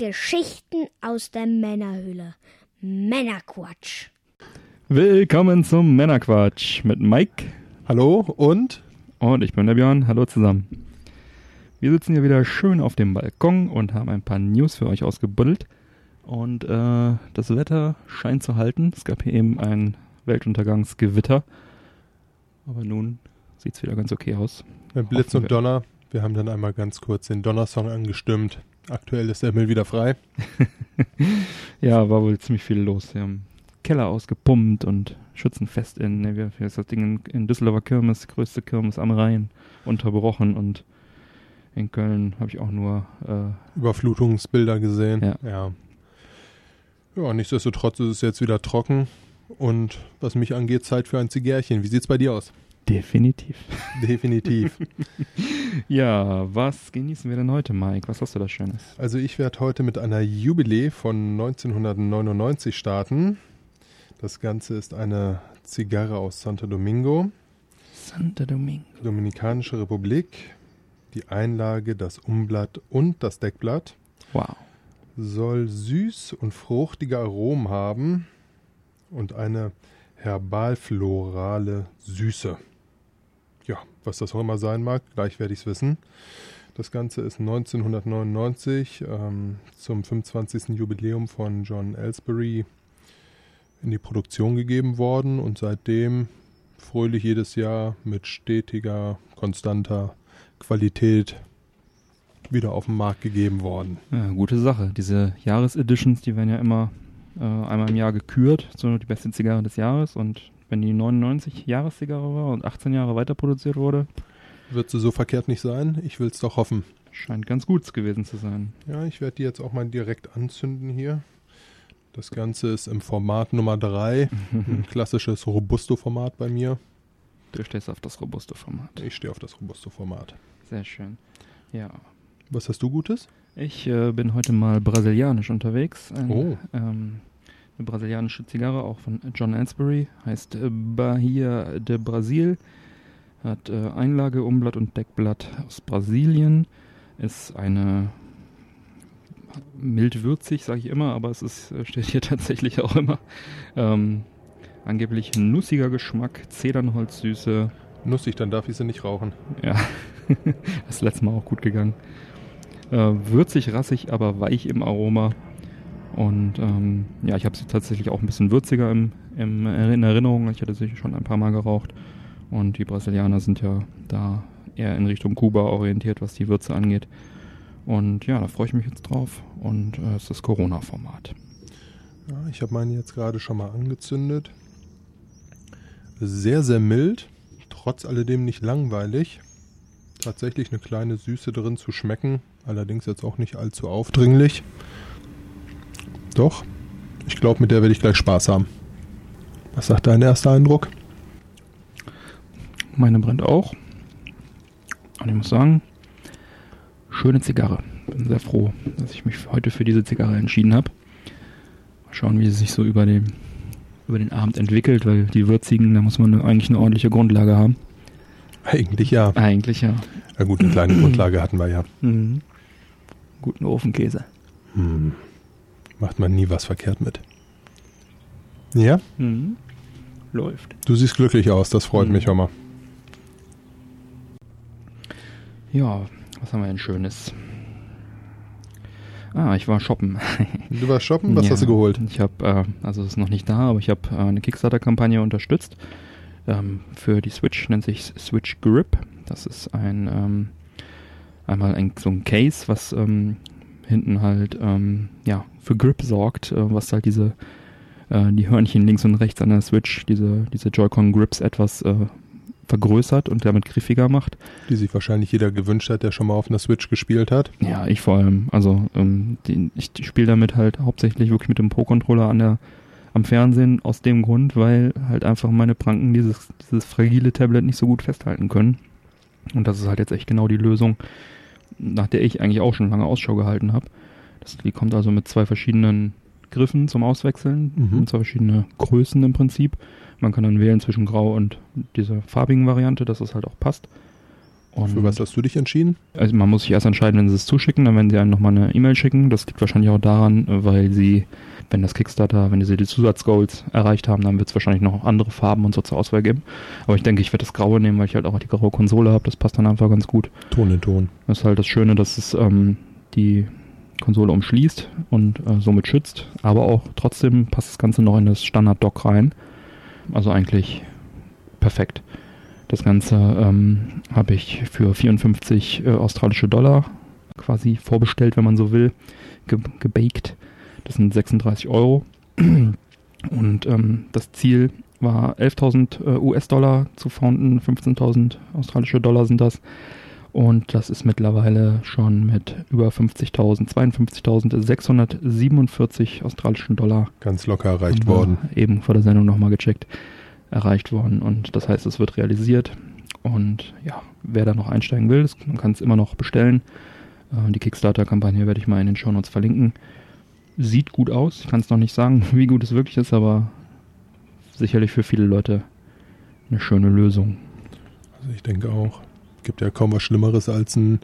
Geschichten aus der Männerhöhle. Männerquatsch. Willkommen zum Männerquatsch mit Mike. Hallo und? Und ich bin der Björn. Hallo zusammen. Wir sitzen hier wieder schön auf dem Balkon und haben ein paar News für euch ausgebuddelt. Und äh, das Wetter scheint zu halten. Es gab hier eben ein Weltuntergangsgewitter. Aber nun sieht es wieder ganz okay aus. Mit Blitz und Donner. Wir haben dann einmal ganz kurz den Donnersong angestimmt. Aktuell ist der Himmel wieder frei. ja, war wohl ziemlich viel los. Wir haben Keller ausgepumpt und Schützenfest in, ne, wie ist das Ding in, in Düsseldorfer Kirmes, größte Kirmes am Rhein, unterbrochen und in Köln habe ich auch nur äh, Überflutungsbilder gesehen. Ja. ja. Ja, nichtsdestotrotz ist es jetzt wieder trocken und was mich angeht, Zeit für ein Zigärchen. Wie sieht's bei dir aus? Definitiv. Definitiv. ja, was genießen wir denn heute, Mike? Was hast du da Schönes? Also ich werde heute mit einer Jubiläe von 1999 starten. Das Ganze ist eine Zigarre aus Santo Domingo. Santo Domingo. Dominikanische Republik. Die Einlage, das Umblatt und das Deckblatt. Wow. Soll süß und fruchtige Aromen haben und eine herbalflorale Süße was das auch immer sein mag, gleich werde ich es wissen. Das Ganze ist 1999 ähm, zum 25. Jubiläum von John Ellsbury in die Produktion gegeben worden und seitdem fröhlich jedes Jahr mit stetiger, konstanter Qualität wieder auf den Markt gegeben worden. Ja, gute Sache. Diese Jahreseditions, die werden ja immer äh, einmal im Jahr gekürt, so die beste Zigarre des Jahres und wenn die 99 Jahreszigarre war und 18 Jahre weiter produziert wurde. Wird sie so verkehrt nicht sein? Ich will es doch hoffen. Scheint ganz gut gewesen zu sein. Ja, ich werde die jetzt auch mal direkt anzünden hier. Das Ganze ist im Format Nummer 3. ein klassisches Robusto-Format bei mir. Du stehst auf das Robusto-Format. Ich stehe auf das Robusto-Format. Sehr schön. Ja. Was hast du Gutes? Ich äh, bin heute mal brasilianisch unterwegs. Ein, oh. Ähm, eine brasilianische Zigarre, auch von John Ansbury, heißt äh, Bahia de Brasil, hat äh, Einlage, Umblatt und Deckblatt aus Brasilien, ist eine mild würzig, sage ich immer, aber es ist, äh, steht hier tatsächlich auch immer. Ähm, angeblich nussiger Geschmack, Zedernholzsüße. Nussig, dann darf ich sie nicht rauchen. Ja, das letzte Mal auch gut gegangen. Äh, würzig, rassig, aber weich im Aroma. Und ähm, ja, ich habe sie tatsächlich auch ein bisschen würziger im, im, in Erinnerung. Ich hatte sie schon ein paar Mal geraucht. Und die Brasilianer sind ja da eher in Richtung Kuba orientiert, was die Würze angeht. Und ja, da freue ich mich jetzt drauf. Und äh, es ist das Corona-Format. Ja, ich habe meine jetzt gerade schon mal angezündet. Sehr, sehr mild. Trotz alledem nicht langweilig. Tatsächlich eine kleine Süße drin zu schmecken. Allerdings jetzt auch nicht allzu aufdringlich. Doch. Ich glaube, mit der werde ich gleich Spaß haben. Was sagt dein erster Eindruck? Meine brennt auch. Und ich muss sagen, schöne Zigarre. Bin sehr froh, dass ich mich heute für diese Zigarre entschieden habe. Mal schauen, wie sie sich so über den, über den Abend entwickelt, weil die würzigen, da muss man eigentlich eine ordentliche Grundlage haben. Eigentlich ja. Eigentlich ja. Ja gut, eine kleine Grundlage hatten wir ja. Mhm. Guten Ofenkäse. Hm macht man nie was verkehrt mit. Ja? Mhm. Läuft. Du siehst glücklich aus, das freut mhm. mich, Hommer. Ja, was haben wir denn Schönes? Ah, ich war shoppen. Du warst shoppen? Was ja, hast du geholt? Ich habe, äh, also es ist noch nicht da, aber ich habe äh, eine Kickstarter-Kampagne unterstützt ähm, für die Switch, nennt sich Switch Grip. Das ist ein ähm, einmal ein, so ein Case, was ähm, hinten halt ähm, ja für Grip sorgt, äh, was halt diese äh, die Hörnchen links und rechts an der Switch, diese diese Joy-Con Grips etwas äh, vergrößert und damit griffiger macht. Die sich wahrscheinlich jeder gewünscht hat, der schon mal auf einer Switch gespielt hat. Ja, ich vor allem. Also ähm, die, ich spiele damit halt hauptsächlich wirklich mit dem Pro-Controller an der am Fernsehen aus dem Grund, weil halt einfach meine Pranken dieses, dieses fragile Tablet nicht so gut festhalten können. Und das ist halt jetzt echt genau die Lösung, nach der ich eigentlich auch schon lange Ausschau gehalten habe. Die kommt also mit zwei verschiedenen Griffen zum Auswechseln, mhm. zwei verschiedene Größen im Prinzip. Man kann dann wählen zwischen Grau und dieser farbigen Variante, dass es halt auch passt. Und Für was hast du dich entschieden? Also man muss sich erst entscheiden, wenn sie es zuschicken, dann werden sie einem nochmal eine E-Mail schicken. Das liegt wahrscheinlich auch daran, weil sie, wenn das Kickstarter, wenn sie die Zusatzgoals erreicht haben, dann wird es wahrscheinlich noch andere Farben und so zur Auswahl geben. Aber ich denke, ich werde das Graue nehmen, weil ich halt auch die graue Konsole habe. Das passt dann einfach ganz gut. Ton in Ton. Das ist halt das Schöne, dass es ähm, die Konsole umschließt und äh, somit schützt. Aber auch trotzdem passt das Ganze noch in das Standard-Dock rein. Also eigentlich perfekt. Das Ganze ähm, habe ich für 54 äh, australische Dollar quasi vorbestellt, wenn man so will, ge gebaked. Das sind 36 Euro. Und ähm, das Ziel war 11.000 äh, US-Dollar zu founden, 15.000 australische Dollar sind das. Und das ist mittlerweile schon mit über 50.000, 52.647 australischen Dollar Ganz locker erreicht worden. Eben vor der Sendung nochmal gecheckt, erreicht worden. Und das heißt, es wird realisiert. Und ja, wer da noch einsteigen will, das, man kann es immer noch bestellen. Äh, die Kickstarter-Kampagne werde ich mal in den Shownotes verlinken. Sieht gut aus. Ich kann es noch nicht sagen, wie gut es wirklich ist, aber sicherlich für viele Leute eine schöne Lösung. Also ich denke auch. Gibt ja kaum was Schlimmeres als ein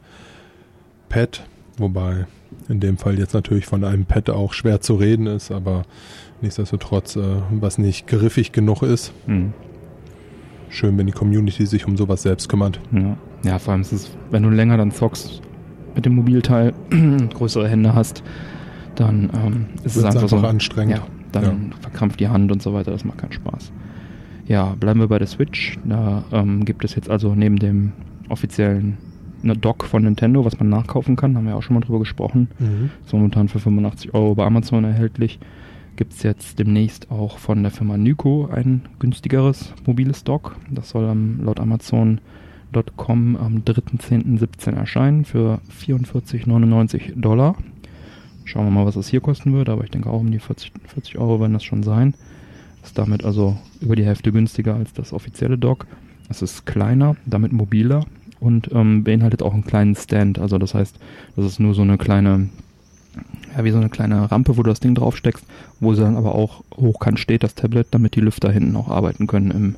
Pad, wobei in dem Fall jetzt natürlich von einem Pad auch schwer zu reden ist, aber nichtsdestotrotz, äh, was nicht griffig genug ist. Hm. Schön, wenn die Community sich um sowas selbst kümmert. Ja. ja, vor allem ist es, wenn du länger dann zockst mit dem Mobilteil, größere Hände hast, dann ähm, ist es Wird's einfach, so. anstrengend. Ja, dann verkrampft die Hand und so weiter, das macht keinen Spaß. Ja, bleiben wir bei der Switch. Da ähm, gibt es jetzt also neben dem offiziellen ne, Dock von Nintendo, was man nachkaufen kann, haben wir auch schon mal drüber gesprochen. Mhm. Ist momentan für 85 Euro bei Amazon erhältlich. Gibt es jetzt demnächst auch von der Firma Nyko ein günstigeres mobiles Dock. Das soll am, laut Amazon.com am 3.10.17 erscheinen für 44,99 Dollar. Schauen wir mal, was das hier kosten wird, aber ich denke auch um die 40, 40 Euro werden das schon sein. Ist damit also über die Hälfte günstiger als das offizielle Dock. Es ist kleiner, damit mobiler und ähm, beinhaltet auch einen kleinen Stand. Also das heißt, das ist nur so eine kleine, ja, wie so eine kleine Rampe, wo du das Ding draufsteckst, wo sie dann aber auch hochkant steht, das Tablet, damit die Lüfter hinten auch arbeiten können im,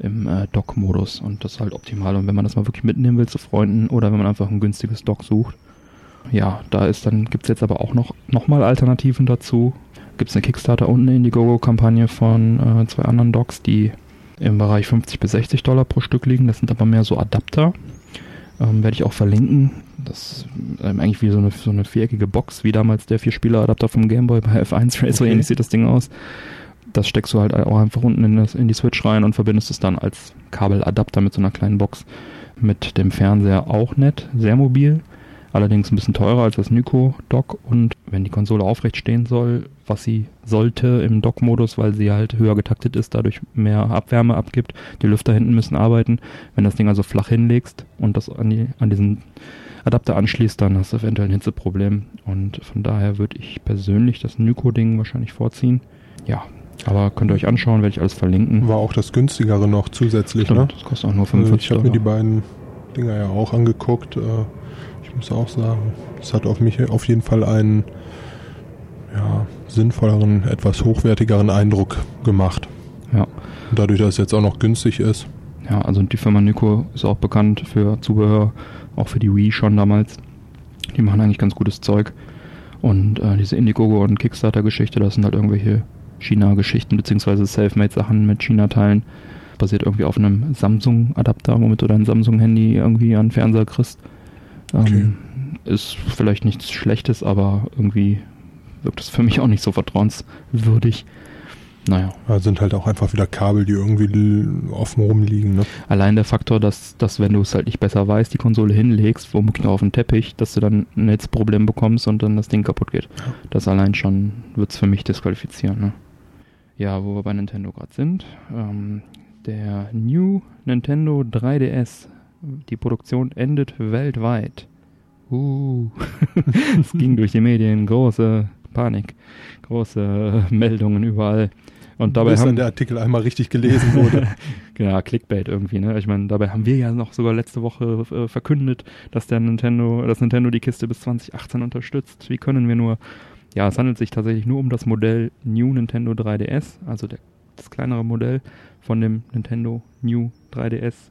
im äh, Dock-Modus. Und das ist halt optimal. Und wenn man das mal wirklich mitnehmen will zu Freunden oder wenn man einfach ein günstiges Dock sucht, ja, da ist dann, gibt es jetzt aber auch noch, mal Alternativen dazu. Gibt es eine Kickstarter und eine Indiegogo-Kampagne von äh, zwei anderen Docks, die im Bereich 50 bis 60 Dollar pro Stück liegen. Das sind aber mehr so Adapter. Ähm, Werde ich auch verlinken. Das ist ähm, eigentlich wie so eine, so eine viereckige Box, wie damals der Vier-Spieler-Adapter vom Gameboy bei F1 Race. So Okay. ähnlich sieht das Ding aus. Das steckst du halt auch einfach unten in, das, in die Switch rein und verbindest es dann als Kabeladapter mit so einer kleinen Box mit dem Fernseher auch nett, sehr mobil. Allerdings ein bisschen teurer als das Nyko-Dock und wenn die Konsole aufrecht stehen soll, was sie sollte im Dock-Modus, weil sie halt höher getaktet ist, dadurch mehr Abwärme abgibt. Die Lüfter hinten müssen arbeiten. Wenn das Ding also flach hinlegst und das an, die, an diesen Adapter anschließt, dann hast du eventuell ein Hitzeproblem. Und von daher würde ich persönlich das Nyko-Ding wahrscheinlich vorziehen. Ja, aber könnt ihr euch anschauen, werde ich alles verlinken. War auch das günstigere noch zusätzlich, Stimmt, ne? das kostet auch nur Also 45 ich habe mir die beiden Dinger ja auch angeguckt. Äh, muss auch sagen, es hat auf mich auf jeden Fall einen ja, sinnvolleren, etwas hochwertigeren Eindruck gemacht. Ja. Und dadurch, dass es jetzt auch noch günstig ist. Ja, also die Firma Nyko ist auch bekannt für Zubehör, auch für die Wii schon damals. Die machen eigentlich ganz gutes Zeug. Und äh, diese Indiegogo und Kickstarter-Geschichte, das sind halt irgendwelche China-Geschichten beziehungsweise Selfmade-Sachen mit China-Teilen. Basiert irgendwie auf einem Samsung-Adapter, womit du dein Samsung-Handy irgendwie an den Fernseher kriegst. Ähm, Okay. Ist vielleicht nichts Schlechtes, aber irgendwie wirkt es für mich auch nicht so vertrauenswürdig. Naja. Da sind halt auch einfach wieder Kabel, die irgendwie offen rumliegen. Ne? Allein der Faktor, dass, dass wenn du es halt nicht besser weißt, die Konsole hinlegst, womöglich noch auf den Teppich, dass du dann ein Netzproblem bekommst und dann das Ding kaputt geht. Ja. Das allein schon wird es für mich disqualifizieren. Ne? Ja, wo wir bei Nintendo gerade sind. Ähm, der New Nintendo 3DS, die Produktion endet weltweit. Uh, es ging durch die Medien, große Panik, große Meldungen überall. Und dabei Bis haben dann der Artikel einmal richtig gelesen wurde. ja, Clickbait irgendwie, ne? Ich meine, dabei haben wir ja noch sogar letzte Woche äh, verkündet, dass der Nintendo, dass Nintendo die Kiste bis 2018 unterstützt. Wie können wir nur? Ja, es handelt sich tatsächlich nur um das Modell New Nintendo 3DS, also der, das kleinere Modell von dem Nintendo New 3DS,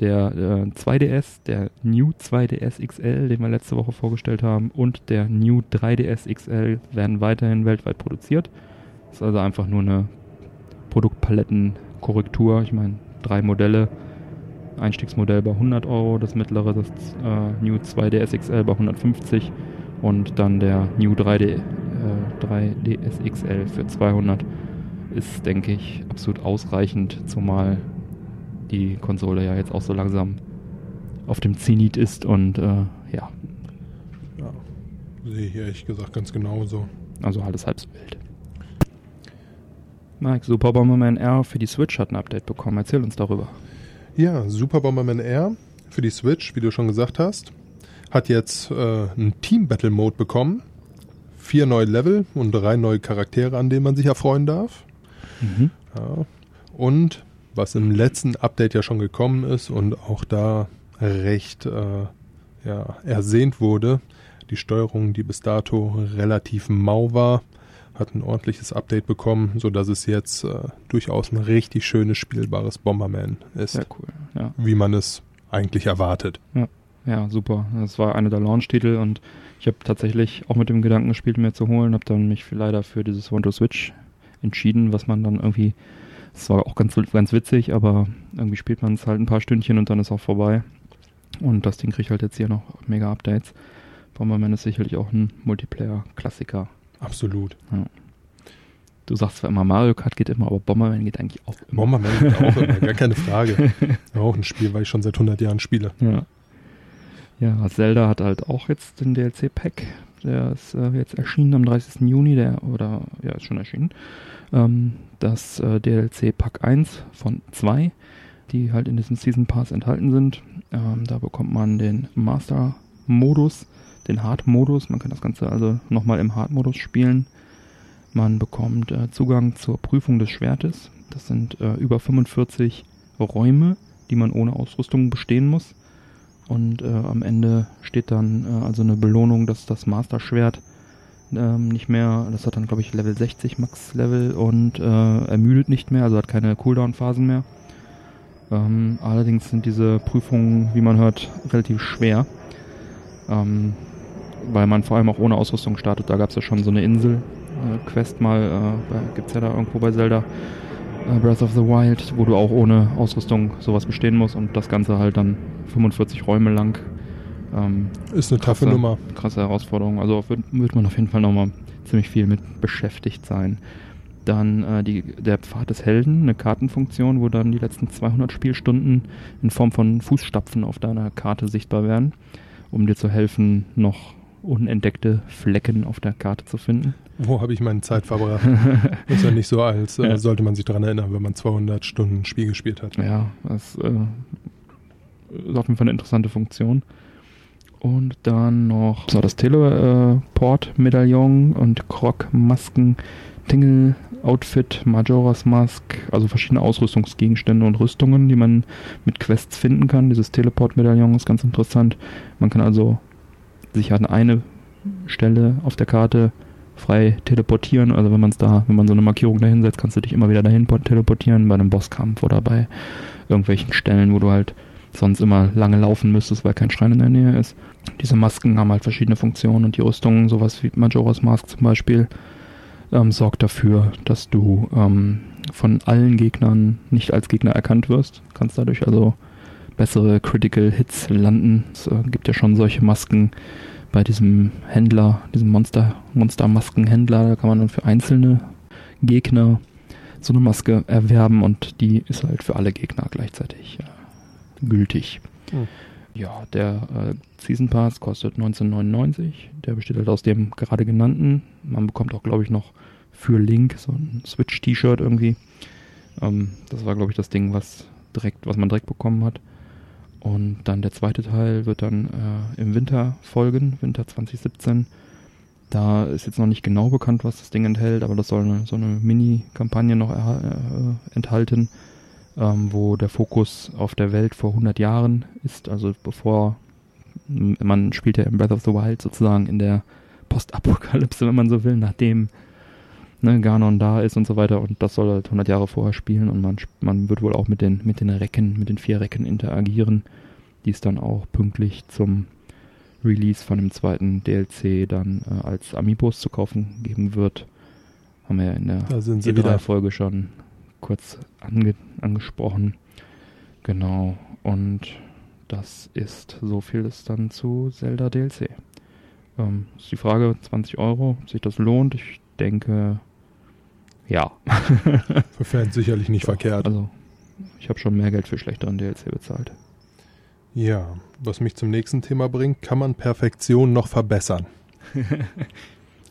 der äh, 2DS, der New 2DS XL, den wir letzte Woche vorgestellt haben, und der New 3DS XL werden weiterhin weltweit produziert. Das ist also einfach nur eine Produktpalettenkorrektur. Ich meine, drei Modelle. Einstiegsmodell bei 100 Euro, das mittlere, das äh, New 2DS XL bei 150 und dann der New 3D, äh, 3DS XL für 200 ist, denke ich, absolut ausreichend, zumal die Konsole ja jetzt auch so langsam auf dem Zenit ist und äh, ja. Ja, sehe ich ehrlich gesagt ganz genauso. Also alles halb so wild. Mike, Super Bomberman R für die Switch hat ein Update bekommen. Erzähl uns darüber. Ja, Super Bomberman R für die Switch, wie du schon gesagt hast, hat jetzt äh, einen Team Battle Mode bekommen. Vier neue Level und drei neue Charaktere, an denen man sich erfreuen darf. Mhm. Ja. Und was im letzten Update ja schon gekommen ist und auch da recht äh, ja, ersehnt wurde, die Steuerung, die bis dato relativ mau war, hat ein ordentliches Update bekommen, so dass es jetzt äh, durchaus ein richtig schönes spielbares Bomberman ist. Sehr cool, ja. Wie man es eigentlich erwartet. Ja, ja super. Das war einer der Launch-Titel und ich habe tatsächlich auch mit dem Gedanken gespielt, mir zu holen, habe dann mich leider für dieses One-to-Switch entschieden, was man dann irgendwie, es war auch ganz, ganz witzig, aber irgendwie spielt man es halt ein paar Stündchen und dann ist auch vorbei. Und das Ding kriegt halt jetzt hier noch mega Updates. Bomberman ist sicherlich auch ein Multiplayer-Klassiker. Absolut. Ja. Du sagst zwar immer, Mario Kart geht immer, aber Bomberman geht eigentlich auch immer. Bomberman geht auch immer, gar keine Frage. auch ein Spiel, weil ich schon seit 100 Jahren spiele. Ja. Ja, Zelda hat halt auch jetzt den DLC-Pack. Der ist äh, jetzt erschienen am 30. Juni, der, oder, ja, ist schon erschienen. Ähm, das äh, DLC Pack 1 von 2, die halt in diesem Season Pass enthalten sind. Ähm, da bekommt man den Master-Modus, den Hard-Modus. Man kann das Ganze also nochmal im Hard-Modus spielen. Man bekommt äh, Zugang zur Prüfung des Schwertes. Das sind äh, über 45 Räume, die man ohne Ausrüstung bestehen muss. Und äh, am Ende steht dann äh, also eine Belohnung, dass das Master-Schwert ähm, nicht mehr, das hat dann glaube ich Level 60 Max-Level und äh, ermüdet nicht mehr, also hat keine Cooldown-Phasen mehr. Ähm, allerdings sind diese Prüfungen, wie man hört, relativ schwer. Ähm, weil man vor allem auch ohne Ausrüstung startet. Da gab es ja schon so eine Insel-Quest mal, äh, gibt es ja da irgendwo bei Zelda. äh, Breath of the Wild, wo du auch ohne Ausrüstung sowas bestehen musst und das Ganze halt dann 45 Räume lang. Ähm, Ist eine taffe Nummer. Krasse Herausforderung. Also wird, wird man auf jeden Fall nochmal ziemlich viel mit beschäftigt sein. Dann äh, die, der Pfad des Helden, eine Kartenfunktion, wo dann die letzten 200 Spielstunden in Form von Fußstapfen auf deiner Karte sichtbar werden, um dir zu helfen, noch unentdeckte Flecken auf der Karte zu finden. Wo habe ich meine Zeit verbracht? Ist ja nicht so, als äh, Ja. sollte man sich daran erinnern, wenn man 200 Stunden Spiel gespielt hat. Ja, das äh, ist auf jeden Fall eine interessante Funktion. Und dann noch so das Teleport-Medaillon und Krog-Masken, Tingle-Outfit, Majora's Mask, also verschiedene Ausrüstungsgegenstände und Rüstungen, die man mit Quests finden kann. Dieses Teleport-Medaillon ist ganz interessant. Man kann also sich an eine Stelle auf der Karte frei teleportieren. Also wenn man es da, wenn man so eine Markierung dahin setzt, kannst du dich immer wieder dahin po- teleportieren bei einem Bosskampf oder bei irgendwelchen Stellen, wo du halt sonst immer lange laufen müsstest, weil kein Schrein in der Nähe ist. Diese Masken haben halt verschiedene Funktionen und die Rüstung, sowas wie Majora's Mask zum Beispiel, ähm, sorgt dafür, dass du ähm, von allen Gegnern nicht als Gegner erkannt wirst. Kannst dadurch also bessere Critical Hits landen. Es äh, gibt ja schon solche Masken bei diesem Händler, diesem Monster, Monster-Maskenhändler. Da kann man dann für einzelne Gegner so eine Maske erwerben und die ist halt für alle Gegner gleichzeitig äh, gültig. Hm. Ja, der äh, Season Pass kostet 19,99. Der besteht halt aus dem gerade genannten. Man bekommt auch, glaube ich, noch für Link so ein Switch-T-Shirt irgendwie. Ähm, das war, glaube ich, das Ding, was direkt, was man direkt bekommen hat. Und dann der zweite Teil wird dann äh, im Winter folgen, Winter 2017. Da ist jetzt noch nicht genau bekannt, was das Ding enthält, aber das soll eine, so eine Mini-Kampagne noch äh, enthalten, ähm, wo der Fokus auf der Welt vor 100 Jahren ist. Also bevor man spielt ja in Breath of the Wild sozusagen in der Postapokalypse, wenn man so will, nachdem ne, Ganon da ist und so weiter und das soll halt 100 Jahre vorher spielen und man, man wird wohl auch mit den, mit den Recken, mit den vier Recken interagieren, die es dann auch pünktlich zum Release von dem zweiten DLC dann äh, als Amiibos zu kaufen geben wird. Haben wir ja in der E3-Folge schon kurz ange angesprochen. Genau. Und das ist so viel ist dann zu Zelda DLC. Ähm, ist die Frage, 20 Euro, ob sich das lohnt? Ich denke, ja. für Fans sicherlich nicht ja, verkehrt. Also, ich habe schon mehr Geld für schlechteren DLC bezahlt. Ja, was mich zum nächsten Thema bringt, kann man Perfektion noch verbessern?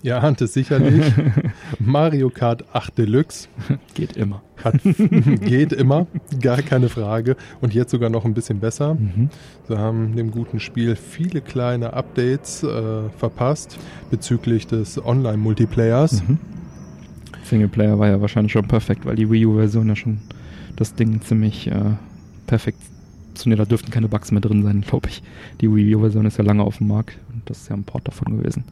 Ihr ahnt es sicherlich. Mario Kart 8 Deluxe. Geht immer. Hat, geht immer, gar keine Frage. Und jetzt sogar noch ein bisschen besser. Mhm. Sie haben dem guten Spiel viele kleine Updates äh, verpasst bezüglich des Online-Multiplayers. Mhm. Singleplayer war ja wahrscheinlich schon perfekt, weil die Wii U-Version ja schon das Ding ziemlich äh, perfekt da dürften keine Bugs mehr drin sein, glaube ich. Die Wii U-Version ist ja lange auf dem Markt und das ist ja ein Port davon gewesen.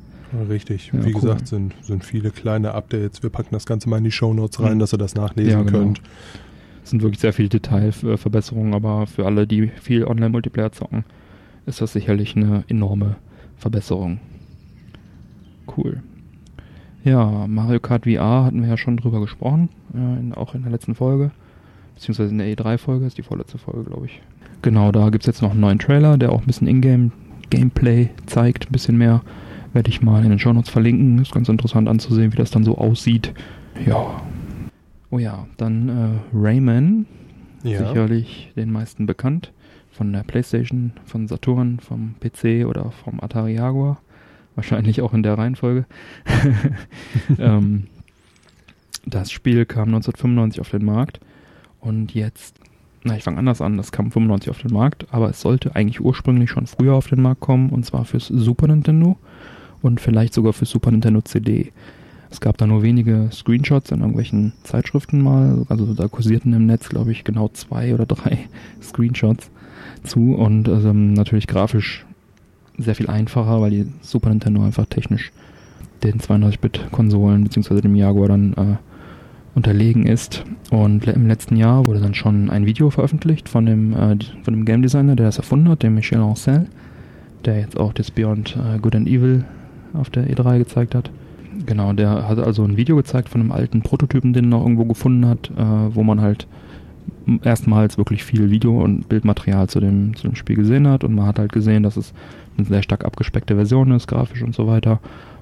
Richtig. Ja, Wie cool. gesagt, sind, sind viele kleine Updates. Wir packen das Ganze mal in die Show Notes rein, mhm. dass ihr das nachlesen ja, genau. könnt. Es sind wirklich sehr viele Detailverbesserungen, aber für alle, die viel Online-Multiplayer zocken, ist das sicherlich eine enorme Verbesserung. Cool. Ja, Mario Kart VR hatten wir ja schon drüber gesprochen, äh, in, auch in der letzten Folge. Beziehungsweise in der E3-Folge, ist die vorletzte Folge, glaube ich. Genau, da gibt es jetzt noch einen neuen Trailer, der auch ein bisschen Ingame-Gameplay zeigt, ein bisschen mehr. Werde ich mal in den Shownotes verlinken. Ist ganz interessant anzusehen, wie das dann so aussieht. Ja. Oh ja, dann äh, Rayman. Ja. Sicherlich den meisten bekannt. Von der Playstation, von Saturn, vom PC oder vom Atari Jaguar. Wahrscheinlich auch in der Reihenfolge. ähm, das Spiel kam 1995 auf den Markt und jetzt na, ich fange anders an. Das kam 95 auf den Markt, aber es sollte eigentlich ursprünglich schon früher auf den Markt kommen, und zwar fürs Super Nintendo und vielleicht sogar fürs Super Nintendo CD. Es gab da nur wenige Screenshots in irgendwelchen Zeitschriften mal, also da kursierten im Netz, glaube ich, genau zwei oder drei Screenshots zu und also, natürlich grafisch sehr viel einfacher, weil die Super Nintendo einfach technisch den 32-Bit-Konsolen bzw. dem Jaguar dann äh, unterlegen ist. Und im letzten Jahr wurde dann schon ein Video veröffentlicht von dem, äh, von dem Game Designer, der das erfunden hat, dem Michel Ancel, der jetzt auch das Beyond äh, Good and Evil auf der E3 gezeigt hat. Genau, der hat also ein Video gezeigt von einem alten Prototypen, den er noch irgendwo gefunden hat, äh, wo man halt erstmals wirklich viel Video- und Bildmaterial zu dem, zu dem Spiel gesehen hat und man hat halt gesehen, dass es eine sehr stark abgespeckte Version ist, grafisch und so weiter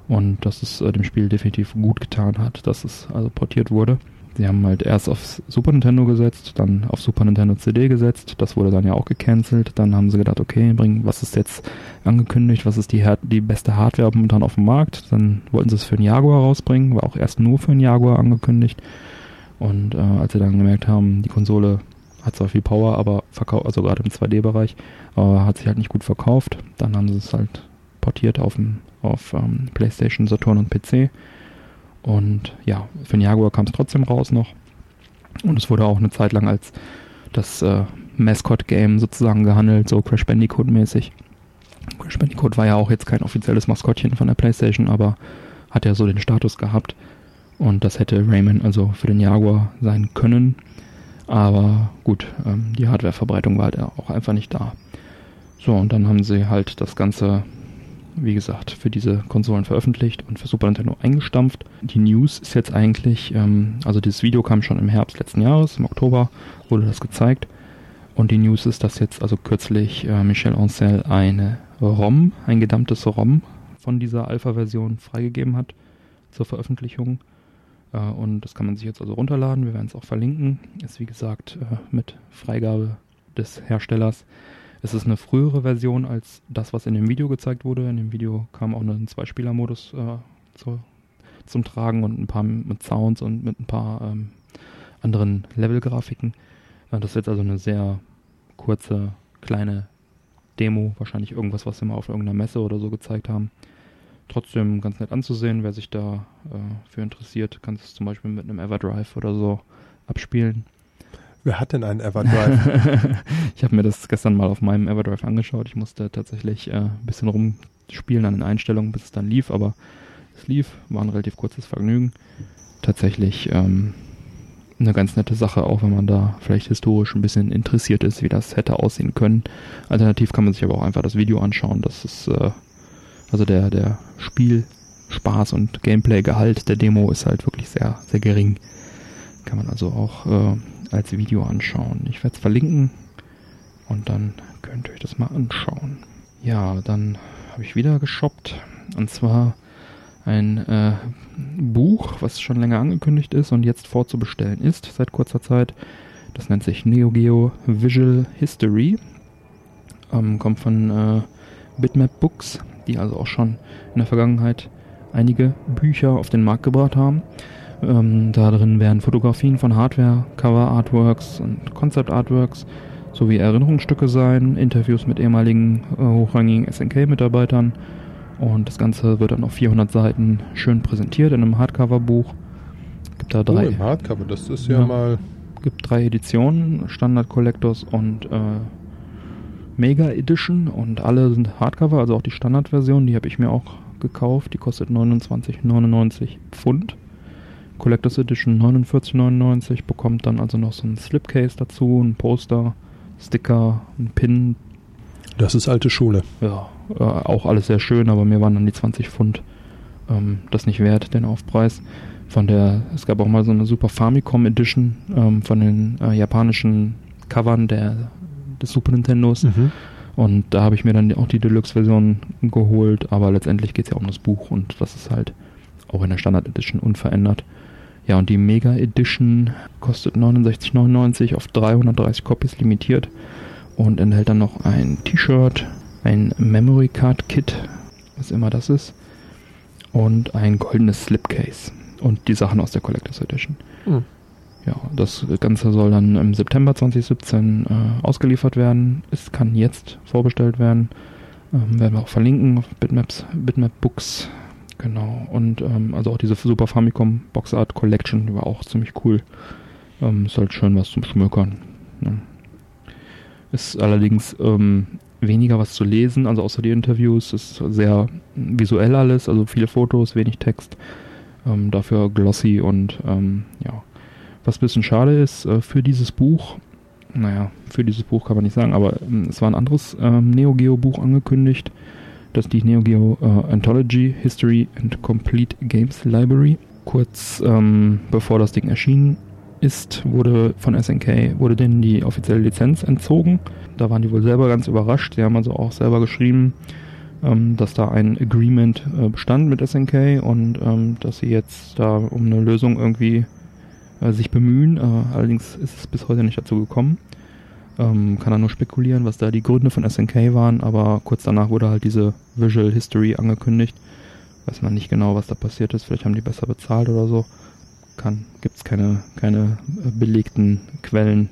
und dass es äh, dem Spiel definitiv gut getan hat, dass es also portiert wurde. Sie haben halt erst auf Super Nintendo gesetzt, dann auf Super Nintendo CD gesetzt, das wurde dann ja auch gecancelt. Dann haben sie gedacht, okay, bringen, was ist jetzt angekündigt, was ist die, die beste Hardware momentan auf dem Markt? Dann wollten sie es für einen Jaguar rausbringen, war auch erst nur für einen Jaguar angekündigt. Und äh, als sie dann gemerkt haben, die Konsole hat zwar viel Power, aber verkauft, also gerade im 2D-Bereich, aber hat sich halt nicht gut verkauft, dann haben sie es halt portiert auf auf ähm, PlayStation, Saturn und PC. Und ja, für den Jaguar kam es trotzdem raus noch. Und es wurde auch eine Zeit lang als das äh, Mascot-Game sozusagen gehandelt, so Crash Bandicoot-mäßig. Crash Bandicoot war ja auch jetzt kein offizielles Maskottchen von der PlayStation, aber hat ja so den Status gehabt. Und das hätte Rayman also für den Jaguar sein können. Aber gut, ähm, die Hardware-Verbreitung war halt auch einfach nicht da. So, und dann haben sie halt das Ganze wie gesagt, für diese Konsolen veröffentlicht und für Super Nintendo eingestampft. Die News ist jetzt eigentlich, ähm, also dieses Video kam schon im Herbst letzten Jahres, im Oktober wurde das gezeigt. Und die News ist, dass jetzt also kürzlich äh, Michel Ancel eine ROM, ein gedammtes ROM von dieser Alpha-Version freigegeben hat zur Veröffentlichung. Äh, und das kann man sich jetzt also runterladen. Wir werden es auch verlinken. Ist wie gesagt äh, mit Freigabe des Herstellers. Es ist eine frühere Version als das, was in dem Video gezeigt wurde. In dem Video kam auch ein Zweispieler-Modus äh, zu, zum Tragen und ein paar mit Sounds und mit ein paar ähm, anderen Level-Grafiken. Das ist jetzt also eine sehr kurze, kleine Demo. Wahrscheinlich irgendwas, was sie mal auf irgendeiner Messe oder so gezeigt haben. Trotzdem ganz nett anzusehen. Wer sich da äh, für interessiert, kann es zum Beispiel mit einem Everdrive oder so abspielen. Wer hat denn einen Everdrive? ich habe mir das gestern mal auf meinem Everdrive angeschaut. Ich musste tatsächlich äh, ein bisschen rumspielen an den Einstellungen, bis es dann lief, aber es lief, war ein relativ kurzes Vergnügen. tatsächlich ähm, eine ganz nette Sache, auch wenn man da vielleicht historisch ein bisschen interessiert ist, wie das hätte aussehen können. Alternativ kann man sich aber auch einfach das Video anschauen. Das ist äh, also der der Spielspaß und Gameplay-Gehalt der Demo ist halt wirklich sehr sehr gering. Kann man also auch äh, als Video anschauen. Ich werde es verlinken und dann könnt ihr euch das mal anschauen. Ja, dann habe ich wieder geshoppt und zwar ein äh, Buch, was schon länger angekündigt ist und jetzt vorzubestellen ist seit kurzer Zeit. Das nennt sich Neo Geo Visual History. Ähm, kommt von äh, Bitmap Books, die also auch schon in der Vergangenheit einige Bücher auf den Markt gebracht haben. Ähm, da drin werden Fotografien von Hardware, Cover Artworks und Concept Artworks sowie Erinnerungsstücke sein, Interviews mit ehemaligen äh, hochrangigen SNK-Mitarbeitern und das Ganze wird dann auf 400 Seiten schön präsentiert in einem Hardcover-Buch. Gibt da drei. Oh, im Hardcover, das ist ja, ja mal. Gibt drei Editionen, Standard Collectors und äh, Mega Edition und alle sind Hardcover, also auch die Standardversion, die habe ich mir auch gekauft. Die kostet 29,99 Pfund. Collectors Edition 49,99 bekommt dann also noch so ein Slipcase dazu, ein Poster, Sticker, ein Pin. Das ist alte Schule. Ja, äh, auch alles sehr schön, aber mir waren dann die 20 Pfund ähm, das nicht wert, den Aufpreis. Von der, es gab auch mal so eine Super Famicom Edition ähm, von den äh, japanischen Covern der, des Super Nintendos. Mhm. Und da habe ich mir dann auch die Deluxe-Version geholt, aber letztendlich geht es ja um das Buch und das ist halt auch in der Standard Edition unverändert. Ja, und die Mega Edition kostet 69,99 auf 330 Copies limitiert und enthält dann noch ein T-Shirt, ein Memory Card Kit, was immer das ist, und ein goldenes Slipcase und die Sachen aus der Collectors Edition. Mhm. Ja, das Ganze soll dann im September 2017 äh, ausgeliefert werden. Es kann jetzt vorbestellt werden. Ähm, werden wir auch verlinken auf Bitmaps, Bitmap Books. Genau. Und ähm, also auch diese Super Famicom Box Art Collection war auch ziemlich cool. Ähm, ist halt schön was zum Schmökern. Ja. Ist allerdings ähm, weniger was zu lesen, also außer die Interviews. ist sehr visuell alles, also viele Fotos, wenig Text. Ähm, dafür glossy und ähm, ja. Was ein bisschen schade ist äh, für dieses Buch, naja, für dieses Buch kann man nicht sagen, aber ähm, es war ein anderes ähm, Neo Geo Buch angekündigt. Das ist die Neo Geo äh, Anthology History and Complete Games Library. Kurz ähm, bevor das Ding erschienen ist, wurde von SNK, wurde denen die offizielle Lizenz entzogen. Da waren die wohl selber ganz überrascht. Sie haben also auch selber geschrieben, ähm, dass da ein Agreement äh, bestand mit SNK und ähm, dass sie jetzt da um eine Lösung irgendwie äh, sich bemühen. Äh, allerdings ist es bis heute nicht dazu gekommen. Ähm, kann er nur spekulieren, was da die Gründe von SNK waren, aber kurz danach wurde halt diese Visual History angekündigt. Weiß man nicht genau, was da passiert ist. Vielleicht haben die besser bezahlt oder so kann. Gibt es keine, keine äh, belegten Quellen.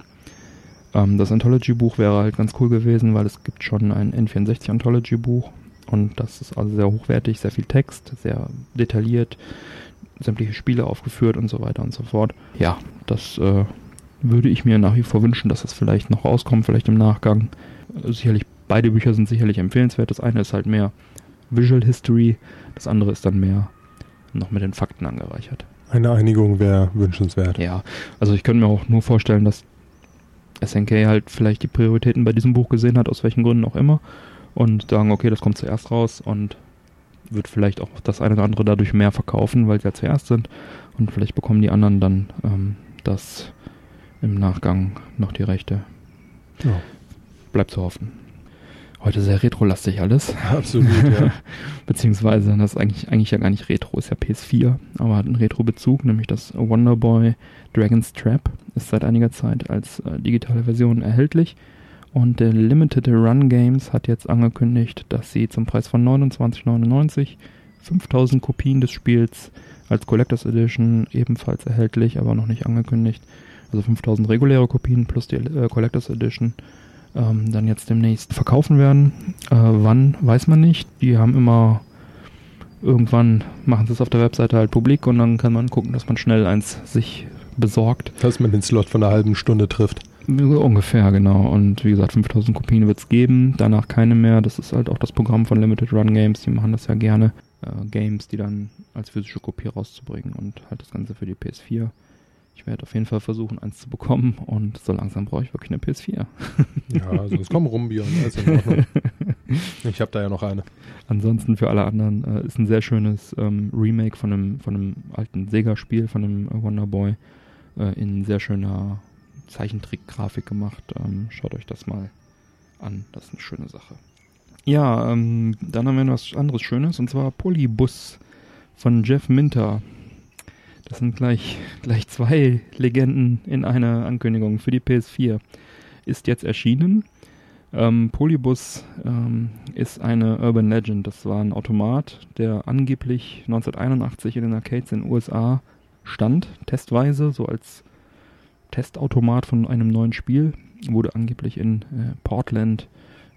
Ähm, das Anthology-Buch wäre halt ganz cool gewesen, weil es gibt schon ein N64 Anthology-Buch und das ist also sehr hochwertig, sehr viel Text, sehr detailliert, sämtliche Spiele aufgeführt und so weiter und so fort. Ja, das äh, würde ich mir nach wie vor wünschen, dass das vielleicht noch rauskommt, vielleicht im Nachgang. Sicherlich, beide Bücher sind sicherlich empfehlenswert. Das eine ist halt mehr Visual History, das andere ist dann mehr noch mit den Fakten angereichert. Eine Einigung wäre wünschenswert. Ja, also ich könnte mir auch nur vorstellen, dass SNK halt vielleicht die Prioritäten bei diesem Buch gesehen hat, aus welchen Gründen auch immer, und sagen, okay, das kommt zuerst raus und wird vielleicht auch das eine oder andere dadurch mehr verkaufen, weil sie ja zuerst sind. Und vielleicht bekommen die anderen dann ähm, das im Nachgang noch die Rechte. Ja. Bleibt zu hoffen. Heute sehr retro-lastig alles. Absolut, ja. Beziehungsweise, das ist eigentlich, eigentlich ja gar nicht Retro, ist ja PS4, aber hat einen Retro-Bezug, nämlich das Wonderboy Dragon's Trap ist seit einiger Zeit als äh, digitale Version erhältlich. Und der Limited Run Games hat jetzt angekündigt, dass sie zum Preis von 29,99 5000 Kopien des Spiels als Collectors Edition ebenfalls erhältlich, aber noch nicht angekündigt. Also 5000 reguläre Kopien plus die äh, Collectors Edition ähm, dann jetzt demnächst verkaufen werden. Äh, wann, weiß man nicht. Die haben immer irgendwann machen sie es auf der Webseite halt publik und dann kann man gucken, dass man schnell eins sich besorgt. Dass man den Slot von einer halben Stunde trifft. Ungefähr, genau. Und wie gesagt, 5000 Kopien wird es geben, danach keine mehr. Das ist halt auch das Programm von Limited Run Games, die machen das ja gerne. äh, Games, die dann als physische Kopie rauszubringen und halt das Ganze für die PS4. Ich werde auf jeden Fall versuchen, eins zu bekommen und so langsam brauche ich wirklich eine PS4. Ja, also es kommen rum, Björn, alles in Ordnung. Ich habe da ja noch eine. Ansonsten für alle anderen äh, ist ein sehr schönes ähm, Remake von einem, von einem alten Sega-Spiel, von einem äh, Wonder Boy, äh, in sehr schöner Zeichentrick-Grafik gemacht. Ähm, schaut euch das mal an, das ist eine schöne Sache. Ja, ähm, dann haben wir noch was anderes Schönes und zwar Polybus von Jeff Minter. Das sind gleich, gleich zwei Legenden in einer Ankündigung für die PS4. Ist jetzt erschienen. Ähm, Polybus ähm, ist eine Urban Legend. Das war ein Automat, der angeblich 1981 in den Arcades in den USA stand, testweise, so als Testautomat von einem neuen Spiel. Wurde angeblich in äh, Portland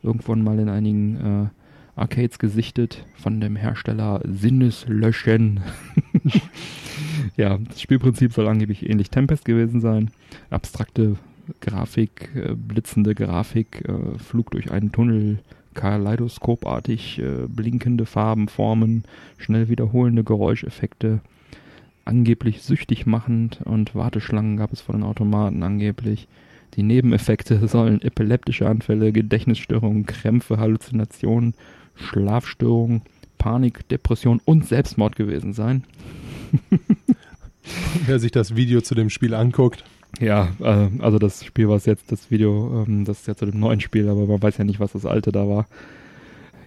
irgendwann mal in einigen äh, Arcades gesichtet von dem Hersteller Sinneslöschen. ja, das Spielprinzip soll angeblich ähnlich Tempest gewesen sein. Abstrakte Grafik, äh, blitzende Grafik, äh, Flug durch einen Tunnel, kaleidoskopartig äh, blinkende Farben, Formen, schnell wiederholende Geräuscheffekte, angeblich süchtig machend und Warteschlangen gab es vor den Automaten angeblich. Die Nebeneffekte sollen epileptische Anfälle, Gedächtnisstörungen, Krämpfe, Halluzinationen, Schlafstörungen, Panik, Depression und Selbstmord gewesen sein. Wer sich das Video zu dem Spiel anguckt. Ja, äh, also das Spiel, was jetzt, das Video, ähm, das ist ja zu dem neuen Spiel, aber man weiß ja nicht, was das alte da war.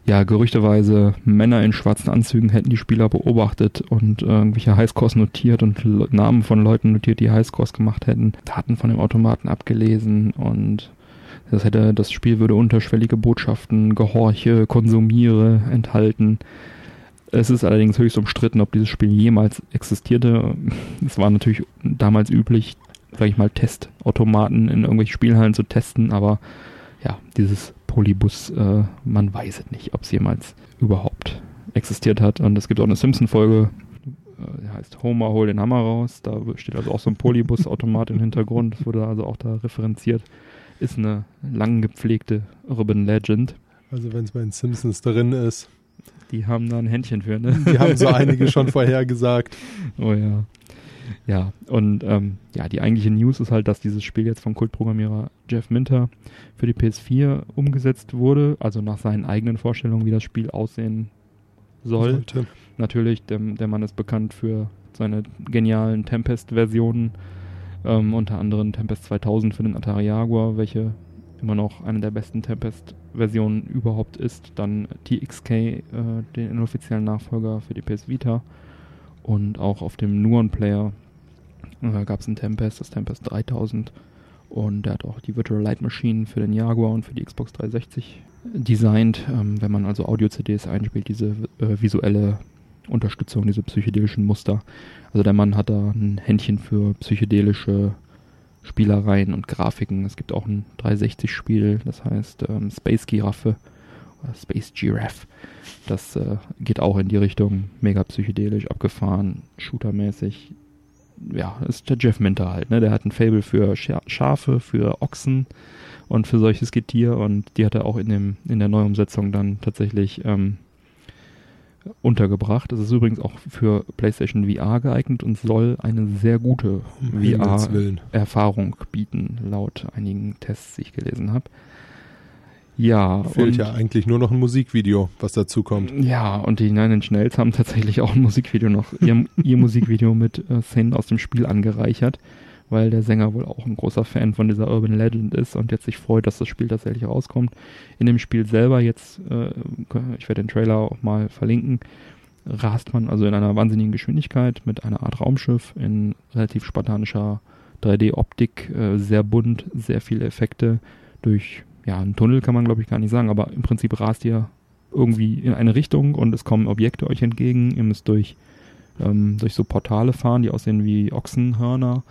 Ja, gerüchteweise Männer in schwarzen Anzügen hätten die Spieler beobachtet und äh, irgendwelche Highscores notiert und Le Namen von Leuten notiert, die Highscores gemacht hätten, Daten von dem Automaten abgelesen und das hätte, das Spiel würde unterschwellige Botschaften, Gehorche, konsumiere enthalten. Es ist allerdings höchst umstritten, ob dieses Spiel jemals existierte. Es war natürlich damals üblich, sag ich mal, Testautomaten in irgendwelchen Spielhallen zu testen, aber ja, dieses Polybus, äh, man weiß es nicht, ob es jemals überhaupt existiert hat. Und es gibt auch eine Simpson-Folge, äh, die heißt Homer, hol den Hammer raus. Da steht also auch so ein Polybus-Automat im Hintergrund. Das wurde also auch da referenziert. Ist eine lang gepflegte Urban Legend. Also wenn es bei den Simpsons drin ist. Die haben da ein Händchen für, ne? Die haben so einige schon vorhergesagt. Oh ja. Ja, und ähm, ja, die eigentliche News ist halt, dass dieses Spiel jetzt vom Kultprogrammierer Jeff Minter für die PS4 umgesetzt wurde, also nach seinen eigenen Vorstellungen, wie das Spiel aussehen soll. Sollte. Natürlich, der, der Mann ist bekannt für seine genialen Tempest-Versionen, ähm, unter anderem Tempest 2000 für den Atari Jaguar, welche immer noch eine der besten Tempest-Versionen überhaupt ist. Dann TXK, äh, den inoffiziellen Nachfolger für die PS Vita. Und auch auf dem Nuon-Player äh, gab es einen Tempest, das Tempest 3000. Und der hat auch die Virtual Light Machine für den Jaguar und für die Xbox 360 designt. Ähm, wenn man also Audio-CDs einspielt, diese äh, visuelle Unterstützung, diese psychedelischen Muster. Also der Mann hat da ein Händchen für psychedelische Spielereien und Grafiken. Es gibt auch ein 360-Spiel, das heißt ähm, Space Giraffe oder Space Giraffe. Das äh, geht auch in die Richtung mega psychedelisch, abgefahren, shootermäßig. Ja, ist der Jeff Minter halt, ne? Der hat ein Fable für Scha Schafe, für Ochsen und für solches Getier und die hat er auch in dem in der Neuumsetzung dann tatsächlich ähm, untergebracht. Das ist übrigens auch für PlayStation VR geeignet und soll eine sehr gute Um. VR-Erfahrung bieten, laut einigen Tests, die ich gelesen habe. Ja, Fehlt und, ja eigentlich nur noch ein Musikvideo, was dazu kommt. ja, und die Nine Inch Nails haben tatsächlich auch ein Musikvideo noch, ihr, ihr Musikvideo mit äh, Szenen aus dem Spiel angereichert, weil der Sänger wohl auch ein großer Fan von dieser Urban Legend ist und jetzt sich freut, dass das Spiel tatsächlich rauskommt. In dem Spiel selber jetzt, äh, ich werde den Trailer auch mal verlinken, rast man also in einer wahnsinnigen Geschwindigkeit mit einer Art Raumschiff in relativ spartanischer 3D-Optik, äh, sehr bunt, sehr viele Effekte durch, ja, einen Tunnel kann man glaube ich gar nicht sagen, aber im Prinzip rast ihr irgendwie in eine Richtung und es kommen Objekte euch entgegen. Ihr müsst durch, ähm, durch so Portale fahren, die aussehen wie Ochsenhörner.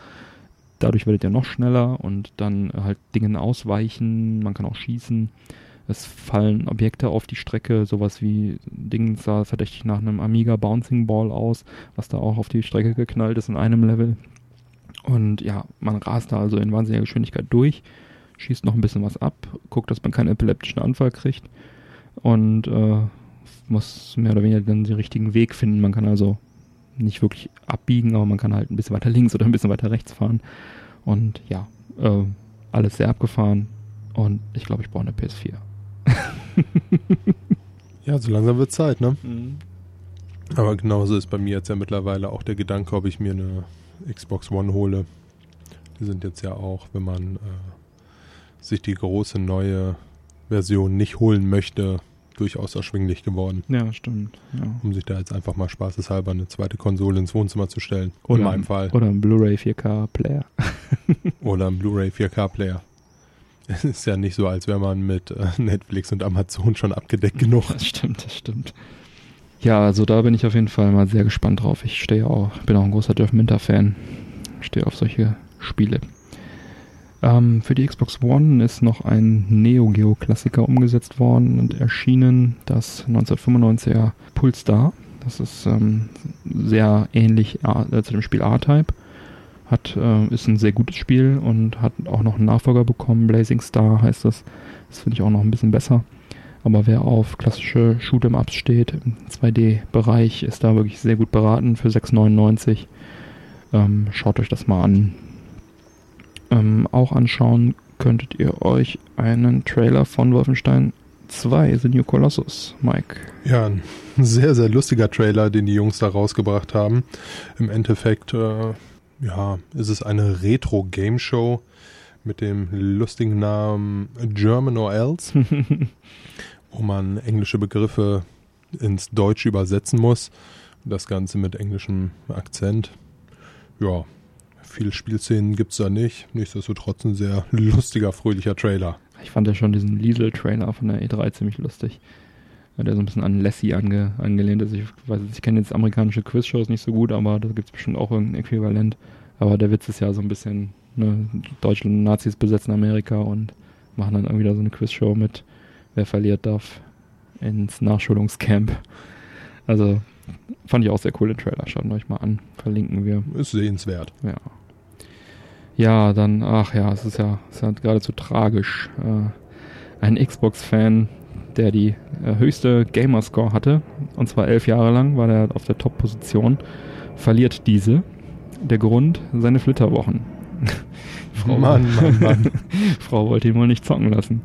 Dadurch werdet ihr noch schneller und dann halt Dingen ausweichen. Man kann auch schießen. Es fallen Objekte auf die Strecke, sowas wie Ding sah verdächtig nach einem Amiga Bouncing Ball aus, was da auch auf die Strecke geknallt ist in einem Level. Und ja, man rast da also in wahnsinniger Geschwindigkeit durch, schießt noch ein bisschen was ab, guckt, dass man keinen epileptischen Anfall kriegt und äh, muss mehr oder weniger dann den richtigen Weg finden. Man kann also nicht wirklich abbiegen, aber man kann halt ein bisschen weiter links oder ein bisschen weiter rechts fahren. Und ja, äh, alles sehr abgefahren. Und ich glaube, ich brauche eine PS4. ja, so langsam wird Zeit, ne? Mhm. Aber genauso ist bei mir jetzt ja mittlerweile auch der Gedanke, ob ich mir eine Xbox One hole. Die sind jetzt ja auch, wenn man äh, sich die große neue Version nicht holen möchte, durchaus erschwinglich geworden. Ja, stimmt. Ja. Um sich da jetzt einfach mal spaßeshalber eine zweite Konsole ins Wohnzimmer zu stellen. Oder in meinem Fall. Oder ein Blu-ray 4K Player. oder ein Blu-ray 4K Player. Es ist ja nicht so, als wäre man mit äh, Netflix und Amazon schon abgedeckt genug. Das stimmt, das stimmt. Ja, also da bin ich auf jeden Fall mal sehr gespannt drauf. Ich stehe auch, bin auch ein großer Jeff Minter-Fan. Stehe auf solche Spiele. Ähm, für die Xbox One ist noch ein Neo Geo Klassiker umgesetzt worden und erschienen das 1995er Pulsar. Das ist ähm, sehr ähnlich äh, zu dem Spiel A-Type. Hat, äh, ist ein sehr gutes Spiel und hat auch noch einen Nachfolger bekommen. Blazing Star heißt das. Das finde ich auch noch ein bisschen besser. Aber wer auf klassische Shoot'em-Ups steht, im 2D-Bereich, ist da wirklich sehr gut beraten für 6,99. Ähm, schaut euch das mal an ähm, auch anschauen könntet ihr euch einen Trailer von Wolfenstein 2, The New Colossus, Mike. Ja, ein sehr, sehr lustiger Trailer, den die Jungs da rausgebracht haben. Im Endeffekt, äh, ja, ist es eine Retro-Game-Show mit dem lustigen Namen German or Else, wo man englische Begriffe ins Deutsche übersetzen muss. Das Ganze mit englischem Akzent. Ja, Viele Spielszenen gibt es da nicht. Nichtsdestotrotz ein sehr lustiger, fröhlicher Trailer. Ich fand ja schon diesen Liesel-Trailer von der E3 ziemlich lustig. Der so ein bisschen an Lassie ange, angelehnt ist. Ich weiß ich kenne jetzt amerikanische Quiz-Shows nicht so gut, aber da gibt es bestimmt auch irgendein Äquivalent. Aber der Witz ist ja so ein bisschen, ne, Deutschland Nazis besetzen Amerika und machen dann irgendwie da so eine Quiz-Show mit, wer verliert darf ins Nachschulungscamp. Also fand ich auch sehr cool, den Trailer. Schaut euch mal an. Verlinken wir. Ist sehenswert. Ja. Ja, dann, ach ja, es ist ja, es ist ja geradezu tragisch. Äh, ein Xbox-Fan, der die äh, höchste Gamerscore hatte, und zwar elf Jahre lang, war der auf der Top-Position, verliert diese. Der Grund, seine Flitterwochen. Frau, Mann, Mann, Mann. Frau wollte ihn wohl nicht zocken lassen.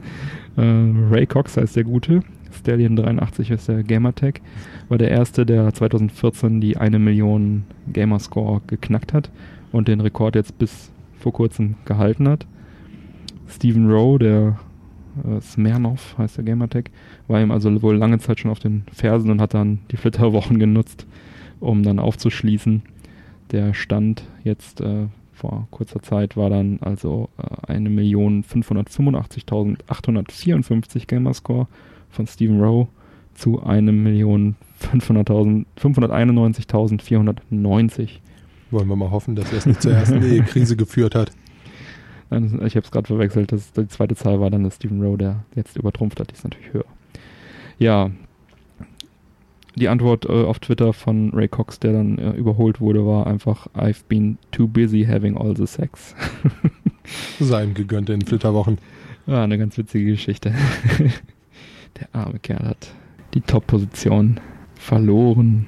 Äh, Ray Cox heißt der Gute. Stallion83 ist der Gamertag. War der erste, der 2014 die eine Million Gamerscore geknackt hat und den Rekord jetzt bis vor kurzem gehalten hat. Stephen Rowe, der äh, Smirnov heißt der Gamertag, war ihm also wohl lange Zeit schon auf den Fersen und hat dann die Flitterwochen genutzt, um dann aufzuschließen. Der Stand jetzt äh, vor kurzer Zeit war dann also äh, 1.585.854 Gamerscore von Stephen Rowe zu 1.591.490. Wollen wir mal hoffen, dass er es nicht zur ersten Krise geführt hat. Nein, ich habe es gerade verwechselt. Das, die zweite Zahl war dann der Stephen Rowe, der jetzt übertrumpft hat. Die ist natürlich höher. Ja, die Antwort äh, auf Twitter von Ray Cox, der dann äh, überholt wurde, war einfach I've been too busy having all the sex. Sein gegönnt in Flitterwochen. Ja, eine ganz witzige Geschichte. der arme Kerl hat die Top-Position verloren.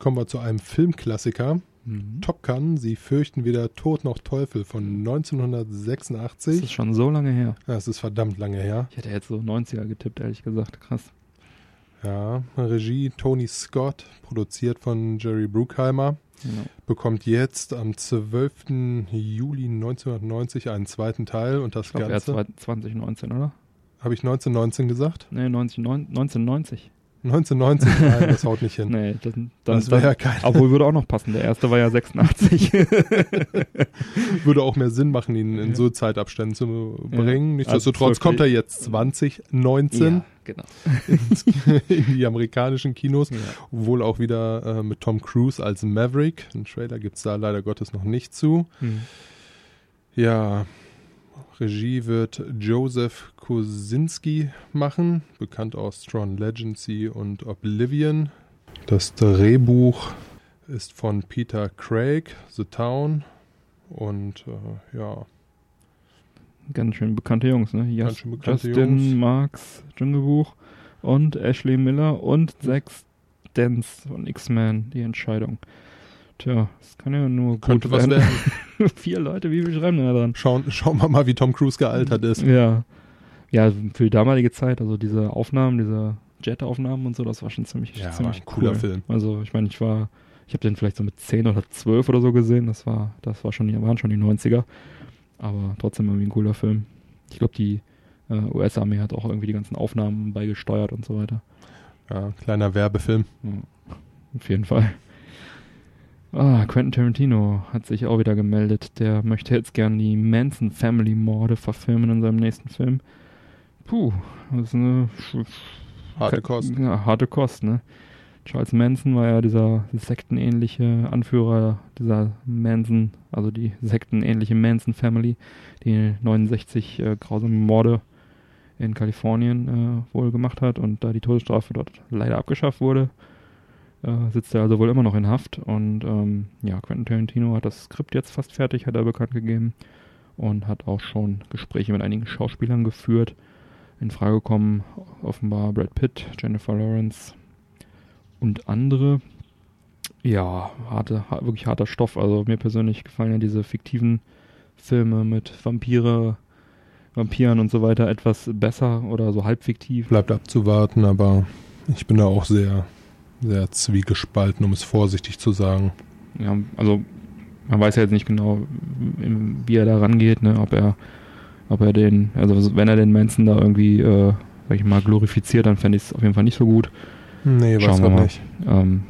Kommen wir zu einem Filmklassiker. Mhm. Top Gun, Sie fürchten weder Tod noch Teufel von 1986. Das ist schon so lange her. Ja, es ist verdammt lange her. Ich hätte jetzt so 90er getippt, ehrlich gesagt. Krass. Ja, Regie Tony Scott, produziert von Jerry Bruckheimer. Genau. Bekommt jetzt am 12. Juli 1990 einen zweiten Teil und das ich glaub, Ganze. Er 2019, oder? Habe ich 1919 gesagt? Nee, 19, 1990. 1990, nein, das haut nicht hin. Nee, das, dann, das wäre ja kein. Obwohl würde auch noch passen. Der erste war ja 86. würde auch mehr Sinn machen, ihn in so Zeitabständen zu bringen. Ja. Nichtsdestotrotz also kommt er jetzt 2019 ja, genau. in die amerikanischen Kinos. Ja. Wohl auch wieder äh, mit Tom Cruise als Maverick. Ein Trailer gibt es da leider Gottes noch nicht zu. Hm. Ja, Regie wird Joseph Kosinski machen, bekannt aus Tron Legacy und Oblivion. Das Drehbuch ist von Peter Craig, The Town und äh, ja. Ganz schön bekannte Jungs, ne? Ganz schön bekannte Justin Jungs. Marks Dschungelbuch und Ashley Miller und Zack Dance von X-Men, die Entscheidung. Tja, das kann ja nur Könnte gut was werden. werden. Vier Leute, wie viel schreiben denn da dran? Schauen, schauen wir mal, wie Tom Cruise gealtert ist. Ja. Ja, für die damalige Zeit, also diese Aufnahmen, diese Jet-Aufnahmen und so, das war schon ziemlich, Ja, ziemlich war ein cooler cool. Film. Also ich meine, ich war, ich habe den vielleicht so mit 10 oder 12 oder so gesehen. Das war, das war schon, die waren schon die 90er. Aber trotzdem irgendwie ein cooler Film. Ich glaube, die äh, US-Armee hat auch irgendwie die ganzen Aufnahmen beigesteuert und so weiter. Ja, kleiner Werbefilm. Ja, auf jeden Fall. Ah, Quentin Tarantino hat sich auch wieder gemeldet. Der möchte jetzt gern die Manson Family Morde verfilmen in seinem nächsten Film. Puh, das ist eine Harte Kost. Ja, harte Kost, ne? Charles Manson war ja dieser sektenähnliche Anführer dieser Manson, also die sektenähnliche Manson Family, die 69 äh, grausame Morde in Kalifornien äh, wohl gemacht hat und da die Todesstrafe dort leider abgeschafft wurde, äh, sitzt er also wohl immer noch in Haft und ähm, ja, Quentin Tarantino hat das Skript jetzt fast fertig, hat er bekannt gegeben und hat auch schon Gespräche mit einigen Schauspielern geführt. In Frage kommen offenbar Brad Pitt, Jennifer Lawrence und andere. Ja, harte, ha- wirklich harter Stoff. Also mir persönlich gefallen ja diese fiktiven Filme mit Vampire, Vampiren und so weiter etwas besser oder so halb fiktiv. Bleibt abzuwarten, aber ich bin da auch sehr, sehr zwiegespalten, um es vorsichtig zu sagen. Ja, also man weiß ja jetzt nicht genau, wie er da rangeht, ne, ob er, ob er den, also wenn er den Manson da irgendwie, äh, sag ich mal, glorifiziert, dann fände ich es auf jeden Fall nicht so gut. Nee, weiß Schauen wir man mal. nicht. Ähm,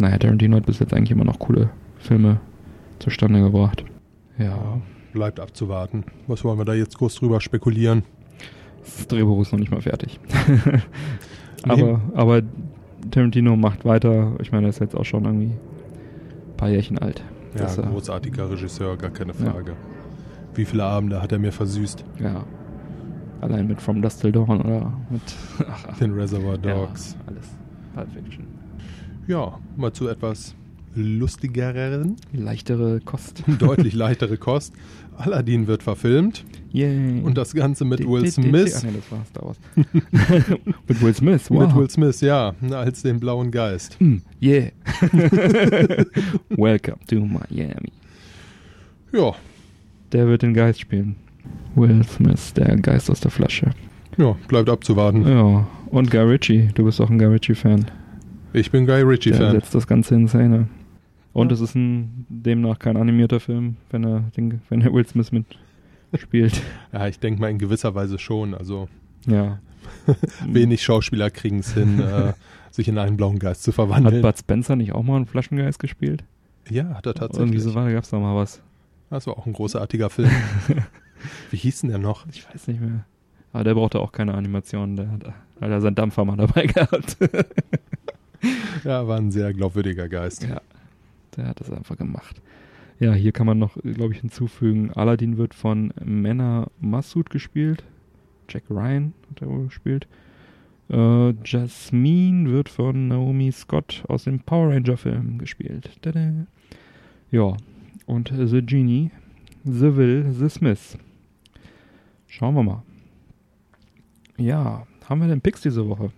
naja, Tarantino hat bis jetzt eigentlich immer noch coole Filme zustande gebracht. Ja, Bleibt abzuwarten. Was wollen wir da jetzt groß drüber spekulieren? das Drehbuch ist noch nicht mal fertig. aber, aber Tarantino macht weiter. Ich meine, er ist jetzt auch schon irgendwie ein paar Jährchen alt. Ja, Das, äh, großartiger Regisseur, gar keine Ja. Frage. Wie viele Abende hat er mir versüßt? Ja. Allein mit From Dust Till Dawn oder mit Den Reservoir Dogs. Ja, alles. Pulp Fiction. Ja, mal zu etwas lustigeren, Leichtere Kost. deutlich leichtere Kost. Aladdin wird verfilmt Yay. und das Ganze mit Will Smith. Ach nee, das war Star Wars. mit Will Smith, wow. Mit Will Smith, ja, als den blauen Geist. Mm, yeah. Welcome to Miami. Ja, Der wird den Geist spielen. Will Smith, der Geist aus der Flasche. ja, bleibt abzuwarten. Ja, und Guy Ritchie. Du bist auch ein Guy Ritchie-Fan. Ich bin Guy Der Ritchie-Fan. setzt das Ganze in Szene. Und es ist ein demnach kein animierter Film, wenn er, den, wenn er Will Smith mitspielt. Ja, ich denke mal in gewisser Weise schon. Also ja. wenig Schauspieler kriegen es hin, äh, sich in einen blauen Geist zu Hat verwandeln. Bud Spencer nicht auch mal einen Flaschengeist gespielt? ja, hat er tatsächlich. Irgendwie so gab es da mal was. Das war auch ein großartiger Film. Wie hieß denn der noch? Ich weiß nicht mehr. Aber der brauchte auch keine Animation. Der hat, hat er seinen Dampfer mal dabei gehabt. Ja, war ein sehr glaubwürdiger Geist. Ja, der hat das einfach gemacht. Ja, hier kann man noch, glaube ich, hinzufügen, Aladdin wird von Mena Massoud gespielt. Jack Ryan hat er wohl gespielt. Äh, Jasmine wird von Naomi Scott aus dem Power Ranger Film gespielt. Tada. Ja, und The Genie, The Will, The Smith. Schauen wir mal. Ja, haben wir denn Picks diese Woche?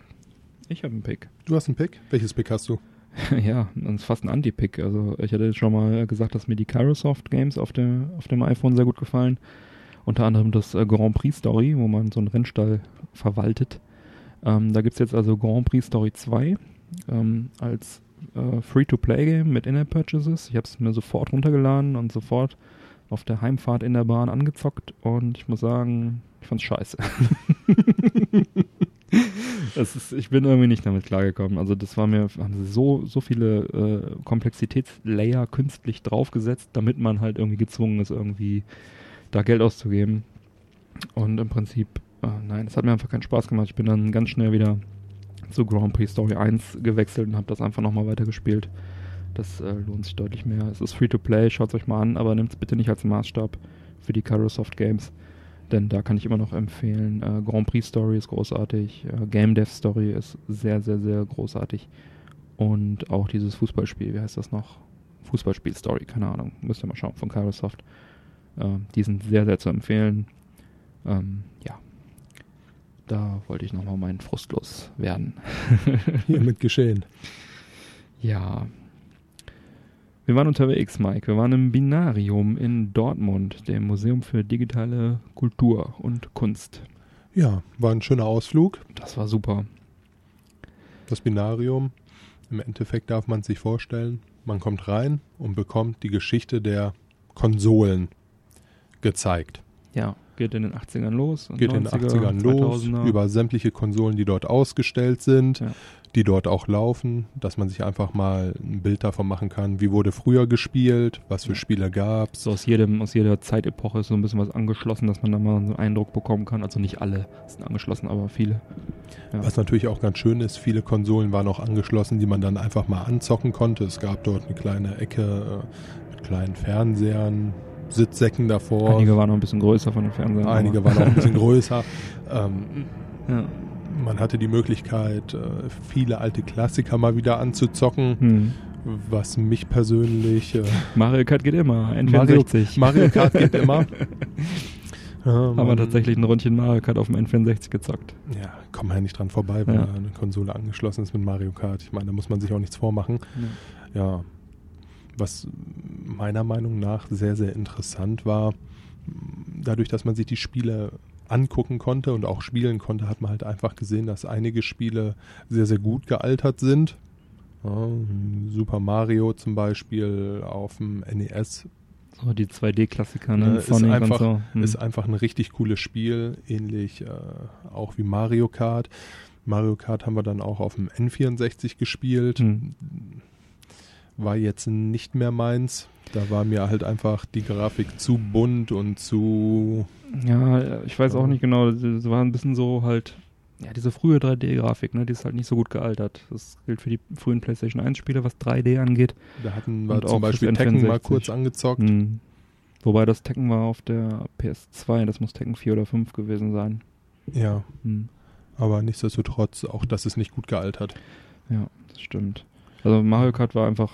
Ich habe einen Pick. Du hast einen Pick? Welches Pick hast du? Ja, das ist fast ein Anti-Pick. Also ich hatte schon mal gesagt, dass mir die Kairosoft Games auf, der, auf dem iPhone sehr gut gefallen. Unter anderem das äh, Grand Prix Story, wo man so einen Rennstall verwaltet. Ähm, da gibt es jetzt also Grand Prix Story 2 ähm, als äh, Free-to-Play-Game mit In-App-Purchases. Ich habe es mir sofort runtergeladen und sofort auf der Heimfahrt in der Bahn angezockt und ich muss sagen, ich fand's scheiße. Ist, ich bin irgendwie nicht damit klargekommen. Also das war mir, haben sie so, so viele äh, Komplexitätslayer künstlich draufgesetzt, damit man halt irgendwie gezwungen ist, irgendwie da Geld auszugeben. Und im Prinzip, äh, nein, es hat mir einfach keinen Spaß gemacht. Ich bin dann ganz schnell wieder zu Grand Prix Story 1 gewechselt und habe das einfach nochmal weitergespielt. Das äh, lohnt sich deutlich mehr. Es ist free to play, schaut es euch mal an, aber nehmt es bitte nicht als Maßstab für die Kairosoft Games. Denn da kann ich immer noch empfehlen, äh, Grand Prix Story ist großartig, äh, Game Dev Story ist sehr, sehr, sehr großartig. Und auch dieses Fußballspiel, wie heißt das noch? Fußballspiel Story, keine Ahnung, müsst ihr mal schauen, von Kairosoft. Äh, die sind sehr, sehr zu empfehlen. Ähm, ja. da wollte ich nochmal meinen Frust loswerden. Hiermit geschehen. Ja. Wir waren unterwegs, Mike. Wir waren im Binarium in Dortmund, dem Museum für digitale Kultur und Kunst. Ja, war ein schöner Ausflug. Das war super. Das Binarium, im Endeffekt darf man sich vorstellen, man kommt rein und bekommt die Geschichte der Konsolen gezeigt. Ja, geht in den 80ern los. Geht in den 80ern los, 2000er. über sämtliche Konsolen, die dort ausgestellt sind, Ja. die dort auch laufen, dass man sich einfach mal ein Bild davon machen kann, wie wurde früher gespielt, was für Ja. Spiele gab's. So aus, jedem, aus jeder Zeitepoche ist so ein bisschen was angeschlossen, dass man da mal so einen Eindruck bekommen kann. Also nicht alle sind angeschlossen, aber viele. Ja. Was natürlich auch ganz schön ist, viele Konsolen waren auch angeschlossen, die man dann einfach mal anzocken konnte. Es gab dort eine kleine Ecke äh, mit kleinen Fernsehern, Sitzsäcken davor. Einige waren noch ein bisschen größer von den Fernsehern. Einige waren auch ein bisschen größer. Ähm, ja. man hatte die Möglichkeit, äh, viele alte Klassiker mal wieder anzuzocken, hm. was mich persönlich... Äh, Mario Kart geht immer. Mario, N64. Mario Kart geht immer. Ähm, Haben wir tatsächlich ein Rundchen Mario Kart auf dem N64 gezockt. Ja, kommt man ja nicht dran vorbei, wenn Ja. eine Konsole angeschlossen ist mit Mario Kart. Ich meine, da muss man sich auch nichts vormachen. Ja, was meiner Meinung nach sehr, sehr interessant war, dadurch, dass man sich die Spiele angucken konnte und auch spielen konnte, hat man halt einfach gesehen, dass einige Spiele sehr, sehr gut gealtert sind. Ja, Super Mario zum Beispiel auf dem NES So die 2D-Klassiker, äh, ne? ist, Sonic einfach, so. Hm. ist einfach ein richtig cooles Spiel, ähnlich äh, auch wie Mario Kart. Mario Kart haben wir dann auch auf dem N64 gespielt. Hm. War jetzt nicht mehr meins. Da war mir halt einfach die Grafik zu bunt und zu. Ja, ich weiß auch nicht genau. Es war ein bisschen so halt, ja, diese frühe 3D-Grafik, ne, die ist halt nicht so gut gealtert. Das gilt für die frühen PlayStation 1-Spiele, was 3D angeht. Da hatten wir zum Beispiel Tekken mal N64. kurz angezockt. Hm. Wobei das Tekken war auf der PS2, das muss Tekken 4 oder 5 gewesen sein. Ja, Hm. aber nichtsdestotrotz, auch das ist nicht gut gealtert. Ja, das stimmt. Also Mario Kart war einfach,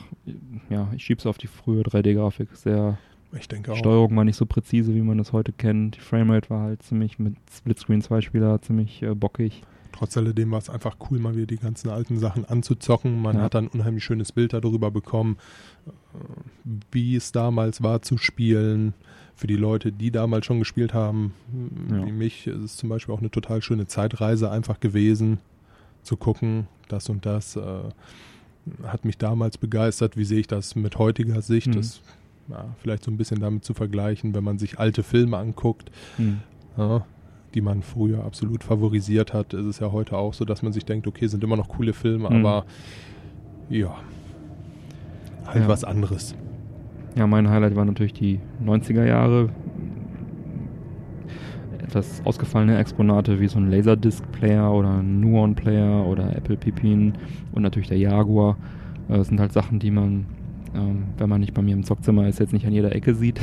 ja, ich schieb's auf die frühe 3D-Grafik. Sehr, Ich denke auch. Steuerung war nicht so präzise, wie man das heute kennt. Die Framerate war halt ziemlich mit Splitscreen Zweispieler ziemlich äh, bockig. Trotz alledem war es einfach cool, mal wieder die ganzen alten Sachen anzuzocken. Man Ja. hat dann ein unheimlich schönes Bild darüber bekommen, äh, wie es damals war zu spielen. Für die Leute, die damals schon gespielt haben, Ja. wie mich, ist es zum Beispiel auch eine total schöne Zeitreise einfach gewesen, zu gucken, das und das äh, hat mich damals begeistert. Wie sehe ich das mit heutiger Sicht? Mhm. Das ja, vielleicht so ein bisschen damit zu vergleichen, wenn man sich alte Filme anguckt, Hm. ja, die man früher absolut favorisiert hat, ist es ja heute auch so, dass man sich denkt, okay, sind immer noch coole Filme, Mhm. aber ja, halt Ja. was anderes. Ja, mein Highlight war natürlich die 90er Jahre. Etwas ausgefallene Exponate wie so ein Laserdisc-Player oder ein Nuon-Player oder Apple Pipin und natürlich der Jaguar. Äh, Das sind halt Sachen, die man, ähm, wenn man nicht bei mir im Zockzimmer ist, jetzt nicht an jeder Ecke sieht.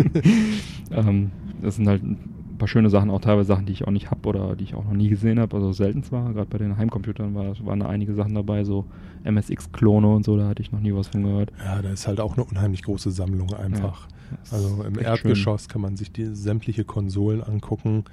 ähm, das sind halt ein paar schöne Sachen, auch teilweise Sachen, die ich auch nicht habe oder die ich auch noch nie gesehen habe, also selten zwar. Gerade bei den Heimcomputern war, waren da einige Sachen dabei, so MSX-Klone und so, da hatte ich noch nie was von gehört. Ja, da ist halt auch eine unheimlich große Sammlung einfach. Das Also im Erdgeschoss kann man sich die sämtliche Konsolen angucken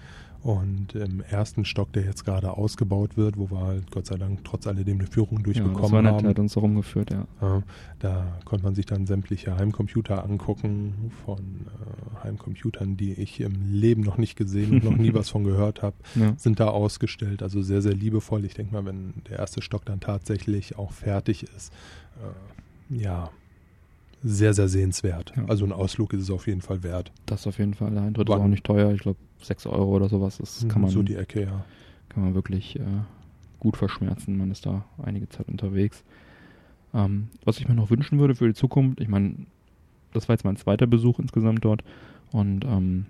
und im ersten Stock, der jetzt gerade ausgebaut wird, wo wir halt Gott sei Dank trotz alledem eine Führung schön. Ja, das durchbekommen war nett, haben. hat uns so rumgeführt, ja. Ja, da konnte man sich dann sämtliche Heimcomputer angucken von äh, Heimcomputern, die ich im Leben noch nicht gesehen und noch nie was von gehört habe, ja. sind da ausgestellt. Also sehr, sehr liebevoll. Ich denke mal, wenn der erste Stock dann tatsächlich auch fertig ist, äh, ja, sehr, sehr sehenswert. Ja. Also ein Ausflug ist es auf jeden Fall wert. Das auf jeden Fall. Der Eintritt ist Wann? auch nicht teuer. Ich glaube, 6 Euro oder sowas. Das kann man, so die Ecke, ja. kann man wirklich äh, gut verschmerzen. Man ist da einige Zeit unterwegs. Ähm, was ich mir noch wünschen würde für die Zukunft, ich meine, das war jetzt mein zweiter Besuch insgesamt dort und ähm,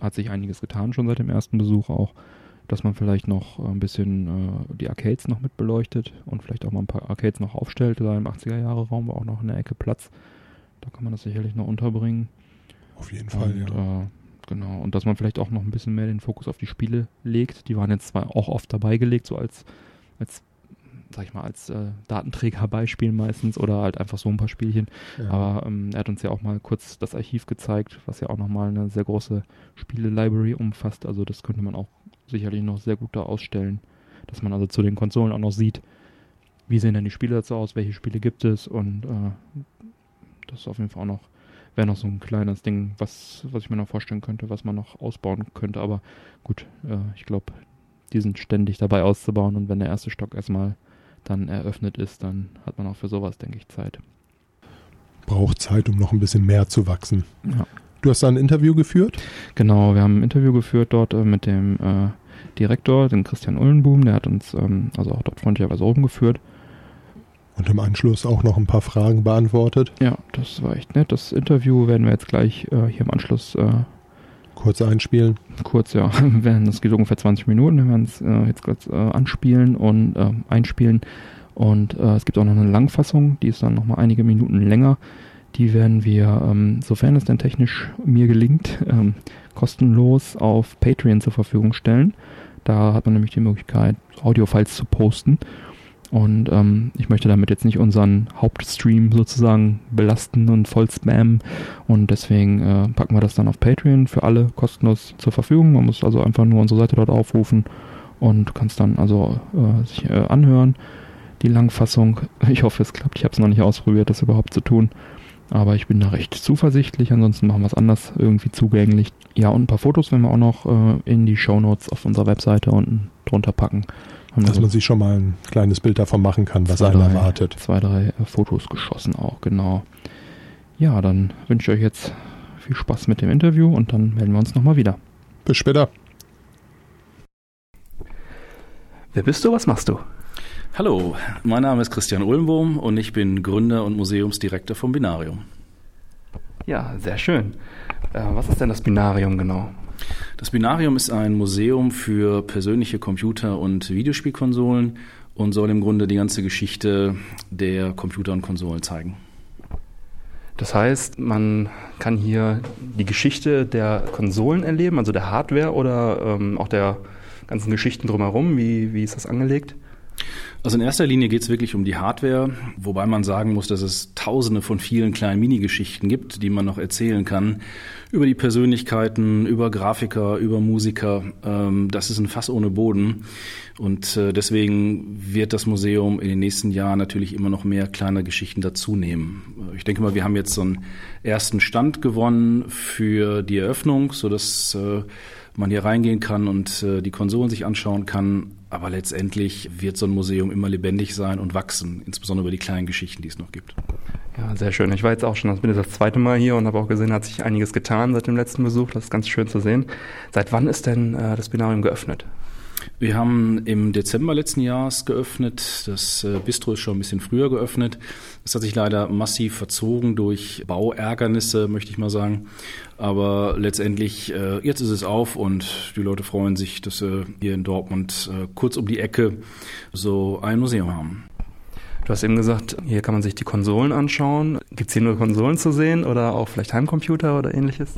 hat sich einiges getan schon seit dem ersten Besuch auch, dass man vielleicht noch ein bisschen äh, die Arcades noch mit beleuchtet und vielleicht auch mal ein paar Arcades noch aufstellt. Da im 80er-Jahre-Raum war auch noch in der Ecke Platz. Da kann man das sicherlich noch unterbringen. Auf jeden Fall, Und, ja. äh, genau. Und dass man vielleicht auch noch ein bisschen mehr den Fokus auf die Spiele legt. Die waren jetzt zwar auch oft dabei gelegt, so als, als sag ich mal, als äh, Datenträgerbeispiel meistens oder halt einfach so ein paar Spielchen. Ja. Aber ähm, er hat uns ja auch mal kurz das Archiv gezeigt, was ja auch nochmal eine sehr große Spiele-Library umfasst. Also das könnte man auch sicherlich noch sehr gut da ausstellen, dass man also zu den Konsolen auch noch sieht, wie sehen denn die Spiele dazu aus, welche Spiele gibt es und äh, das ist auf jeden Fall auch noch, wäre noch so ein kleines Ding, was, was ich mir noch vorstellen könnte, was man noch ausbauen könnte. Aber gut, äh, ich glaube, die sind ständig dabei auszubauen und wenn der erste Stock erstmal dann eröffnet ist, dann hat man auch für sowas, denke ich, Zeit. Braucht Zeit, um noch ein bisschen mehr zu wachsen. Ja. Du hast da ein Interview geführt? Genau, wir haben ein Interview geführt dort äh, mit dem äh, Direktor, dem Christian Ullenboom, der hat uns ähm, also auch dort freundlicherweise rumgeführt. Und im Anschluss auch noch ein paar Fragen beantwortet. Ja, das war echt nett. Das Interview werden wir jetzt gleich äh, hier im Anschluss äh, kurz einspielen. Kurz, ja. Das geht ungefähr 20 Minuten. Wir werden es äh, jetzt kurz äh, anspielen und äh, einspielen. Und äh, es gibt auch noch eine Langfassung, die ist dann nochmal einige Minuten länger. Die werden wir, ähm, sofern es denn technisch mir gelingt, ähm, kostenlos auf Patreon zur Verfügung stellen. Da hat man nämlich die Möglichkeit, Audiofiles zu posten. Und ähm, ich möchte damit jetzt nicht unseren Hauptstream sozusagen belasten und voll spammen. Und deswegen äh, packen wir das dann auf Patreon für alle kostenlos zur Verfügung. Man muss also einfach nur unsere Seite dort aufrufen und kannst dann also äh, sich äh, anhören. Die Langfassung. Ich hoffe, es klappt. Ich habe es noch nicht ausprobiert, das überhaupt zu tun. Aber ich bin da recht zuversichtlich. Ansonsten machen wir es anders irgendwie zugänglich. Ja, und ein paar Fotos werden wir auch noch äh, in die Show Notes auf unserer Webseite unten drunter packen. Haben Dass also man sich schon mal ein kleines Bild davon machen kann, was einen erwartet. Zwei, drei äh, Fotos geschossen auch, genau. Ja, dann wünsche ich euch jetzt viel Spaß mit dem Interview und dann melden wir uns nochmal wieder. Bis später. Wer bist du, was machst du? Hallo, mein Name ist Christian Ulmbohm und ich bin Gründer und Museumsdirektor vom Binarium. Ja, sehr schön. Äh, was ist denn das Binarium genau? Das Binarium ist ein Museum für persönliche Computer- und Videospielkonsolen und soll im Grunde die ganze Geschichte der Computer und Konsolen zeigen. Das heißt, man kann hier die Geschichte der Konsolen erleben, also der Hardware oder ähm, auch der ganzen Geschichten drumherum. Wie, wie ist das angelegt? Also in erster Linie geht es wirklich um die Hardware, wobei man sagen muss, dass es tausende von vielen kleinen Minigeschichten gibt, die man noch erzählen kann. Über die Persönlichkeiten, über Grafiker, über Musiker. Ähm, das ist ein Fass ohne Boden. Und äh, deswegen wird das Museum in den nächsten Jahren natürlich immer noch mehr kleine Geschichten dazunehmen. Ich denke mal, wir haben jetzt so einen ersten Stand gewonnen für die Eröffnung, sodass äh, man hier reingehen kann und äh, die Konsolen sich anschauen kann. Aber letztendlich wird so ein Museum immer lebendig sein und wachsen, insbesondere über die kleinen Geschichten, die es noch gibt. Ja, sehr schön. Ich war jetzt auch schon, ich bin jetzt das zweite Mal hier und habe auch gesehen, hat sich einiges getan seit dem letzten Besuch. Das ist ganz schön zu sehen. Seit wann ist denn äh, das Binarium geöffnet? Wir haben im Dezember letzten Jahres geöffnet. Das äh, Bistro ist schon ein bisschen früher geöffnet. Es hat sich leider massiv verzogen durch Bauärgernisse, möchte ich mal sagen. Aber letztendlich, äh, jetzt ist es auf und die Leute freuen sich, dass wir hier in Dortmund äh, kurz um die Ecke so ein Museum haben. Du hast eben gesagt, hier kann man sich die Konsolen anschauen. Gibt es hier nur Konsolen zu sehen oder auch vielleicht Heimcomputer oder ähnliches?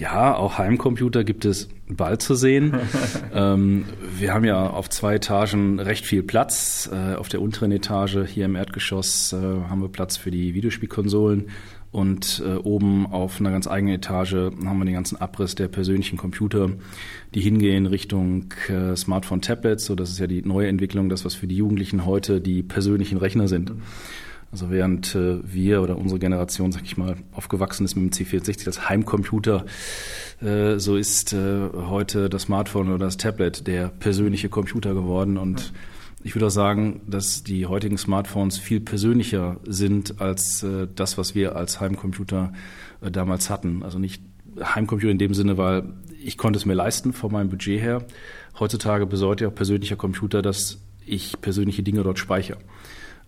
Ja, auch Heimcomputer gibt es bald zu sehen. ähm, wir haben ja auf zwei Etagen recht viel Platz. Äh, auf der unteren Etage hier im Erdgeschoss äh, haben wir Platz für die Videospielkonsolen und äh, oben auf einer ganz eigenen Etage haben wir den ganzen Abriss der persönlichen Computer, die hingehen Richtung äh, Smartphone, Tablets. So, das ist ja die neue Entwicklung, das was für die Jugendlichen heute die persönlichen Rechner sind. Also während äh, wir oder unsere Generation, sag ich mal, aufgewachsen ist mit dem C64 als Heimcomputer, äh, so ist äh, heute das Smartphone oder das Tablet der persönliche Computer geworden. Und ich würde auch sagen, dass die heutigen Smartphones viel persönlicher sind als äh, das, was wir als Heimcomputer äh, damals hatten. Also nicht Heimcomputer in dem Sinne, weil ich konnte es mir leisten von meinem Budget her. Heutzutage bedeutet ja persönlicher Computer, dass ich persönliche Dinge dort speichere.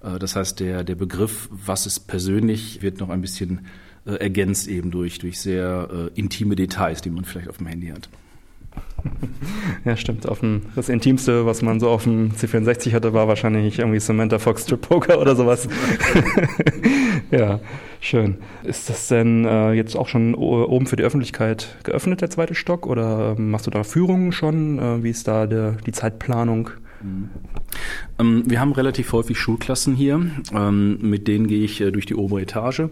Äh, das heißt, der, der Begriff, was ist persönlich, wird noch ein bisschen äh, ergänzt eben durch, durch sehr äh, intime Details, die man vielleicht auf dem Handy hat. Ja, stimmt. Dem, das Intimste, was man so auf dem C64 hatte, war wahrscheinlich irgendwie Samantha Fox Strip Poker oder sowas. ja, schön. Ist das denn äh, jetzt auch schon oben für die Öffentlichkeit geöffnet, der zweite Stock? Oder ähm, machst du da Führungen schon? Wie ist da der, die Zeitplanung? Ähm, wir haben relativ häufig Schulklassen hier. Ähm, mit denen gehe ich äh, durch die obere Etage.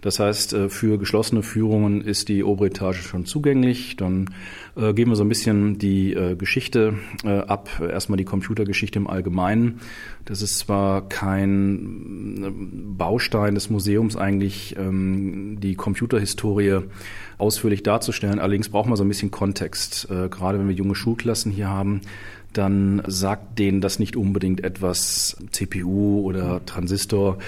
Das heißt, äh, für geschlossene Führungen ist die obere Etage schon zugänglich. Dann äh, gehen wir so ein bisschen die Geschichte ab. Erstmal die Computergeschichte im Allgemeinen. Das ist zwar kein Baustein des Museums eigentlich, ähm, die Computerhistorie ausführlich darzustellen. Allerdings braucht man so ein bisschen Kontext. Gerade wenn wir junge Schulklassen hier haben, dann sagt denen das nicht unbedingt etwas CPU oder Transistor.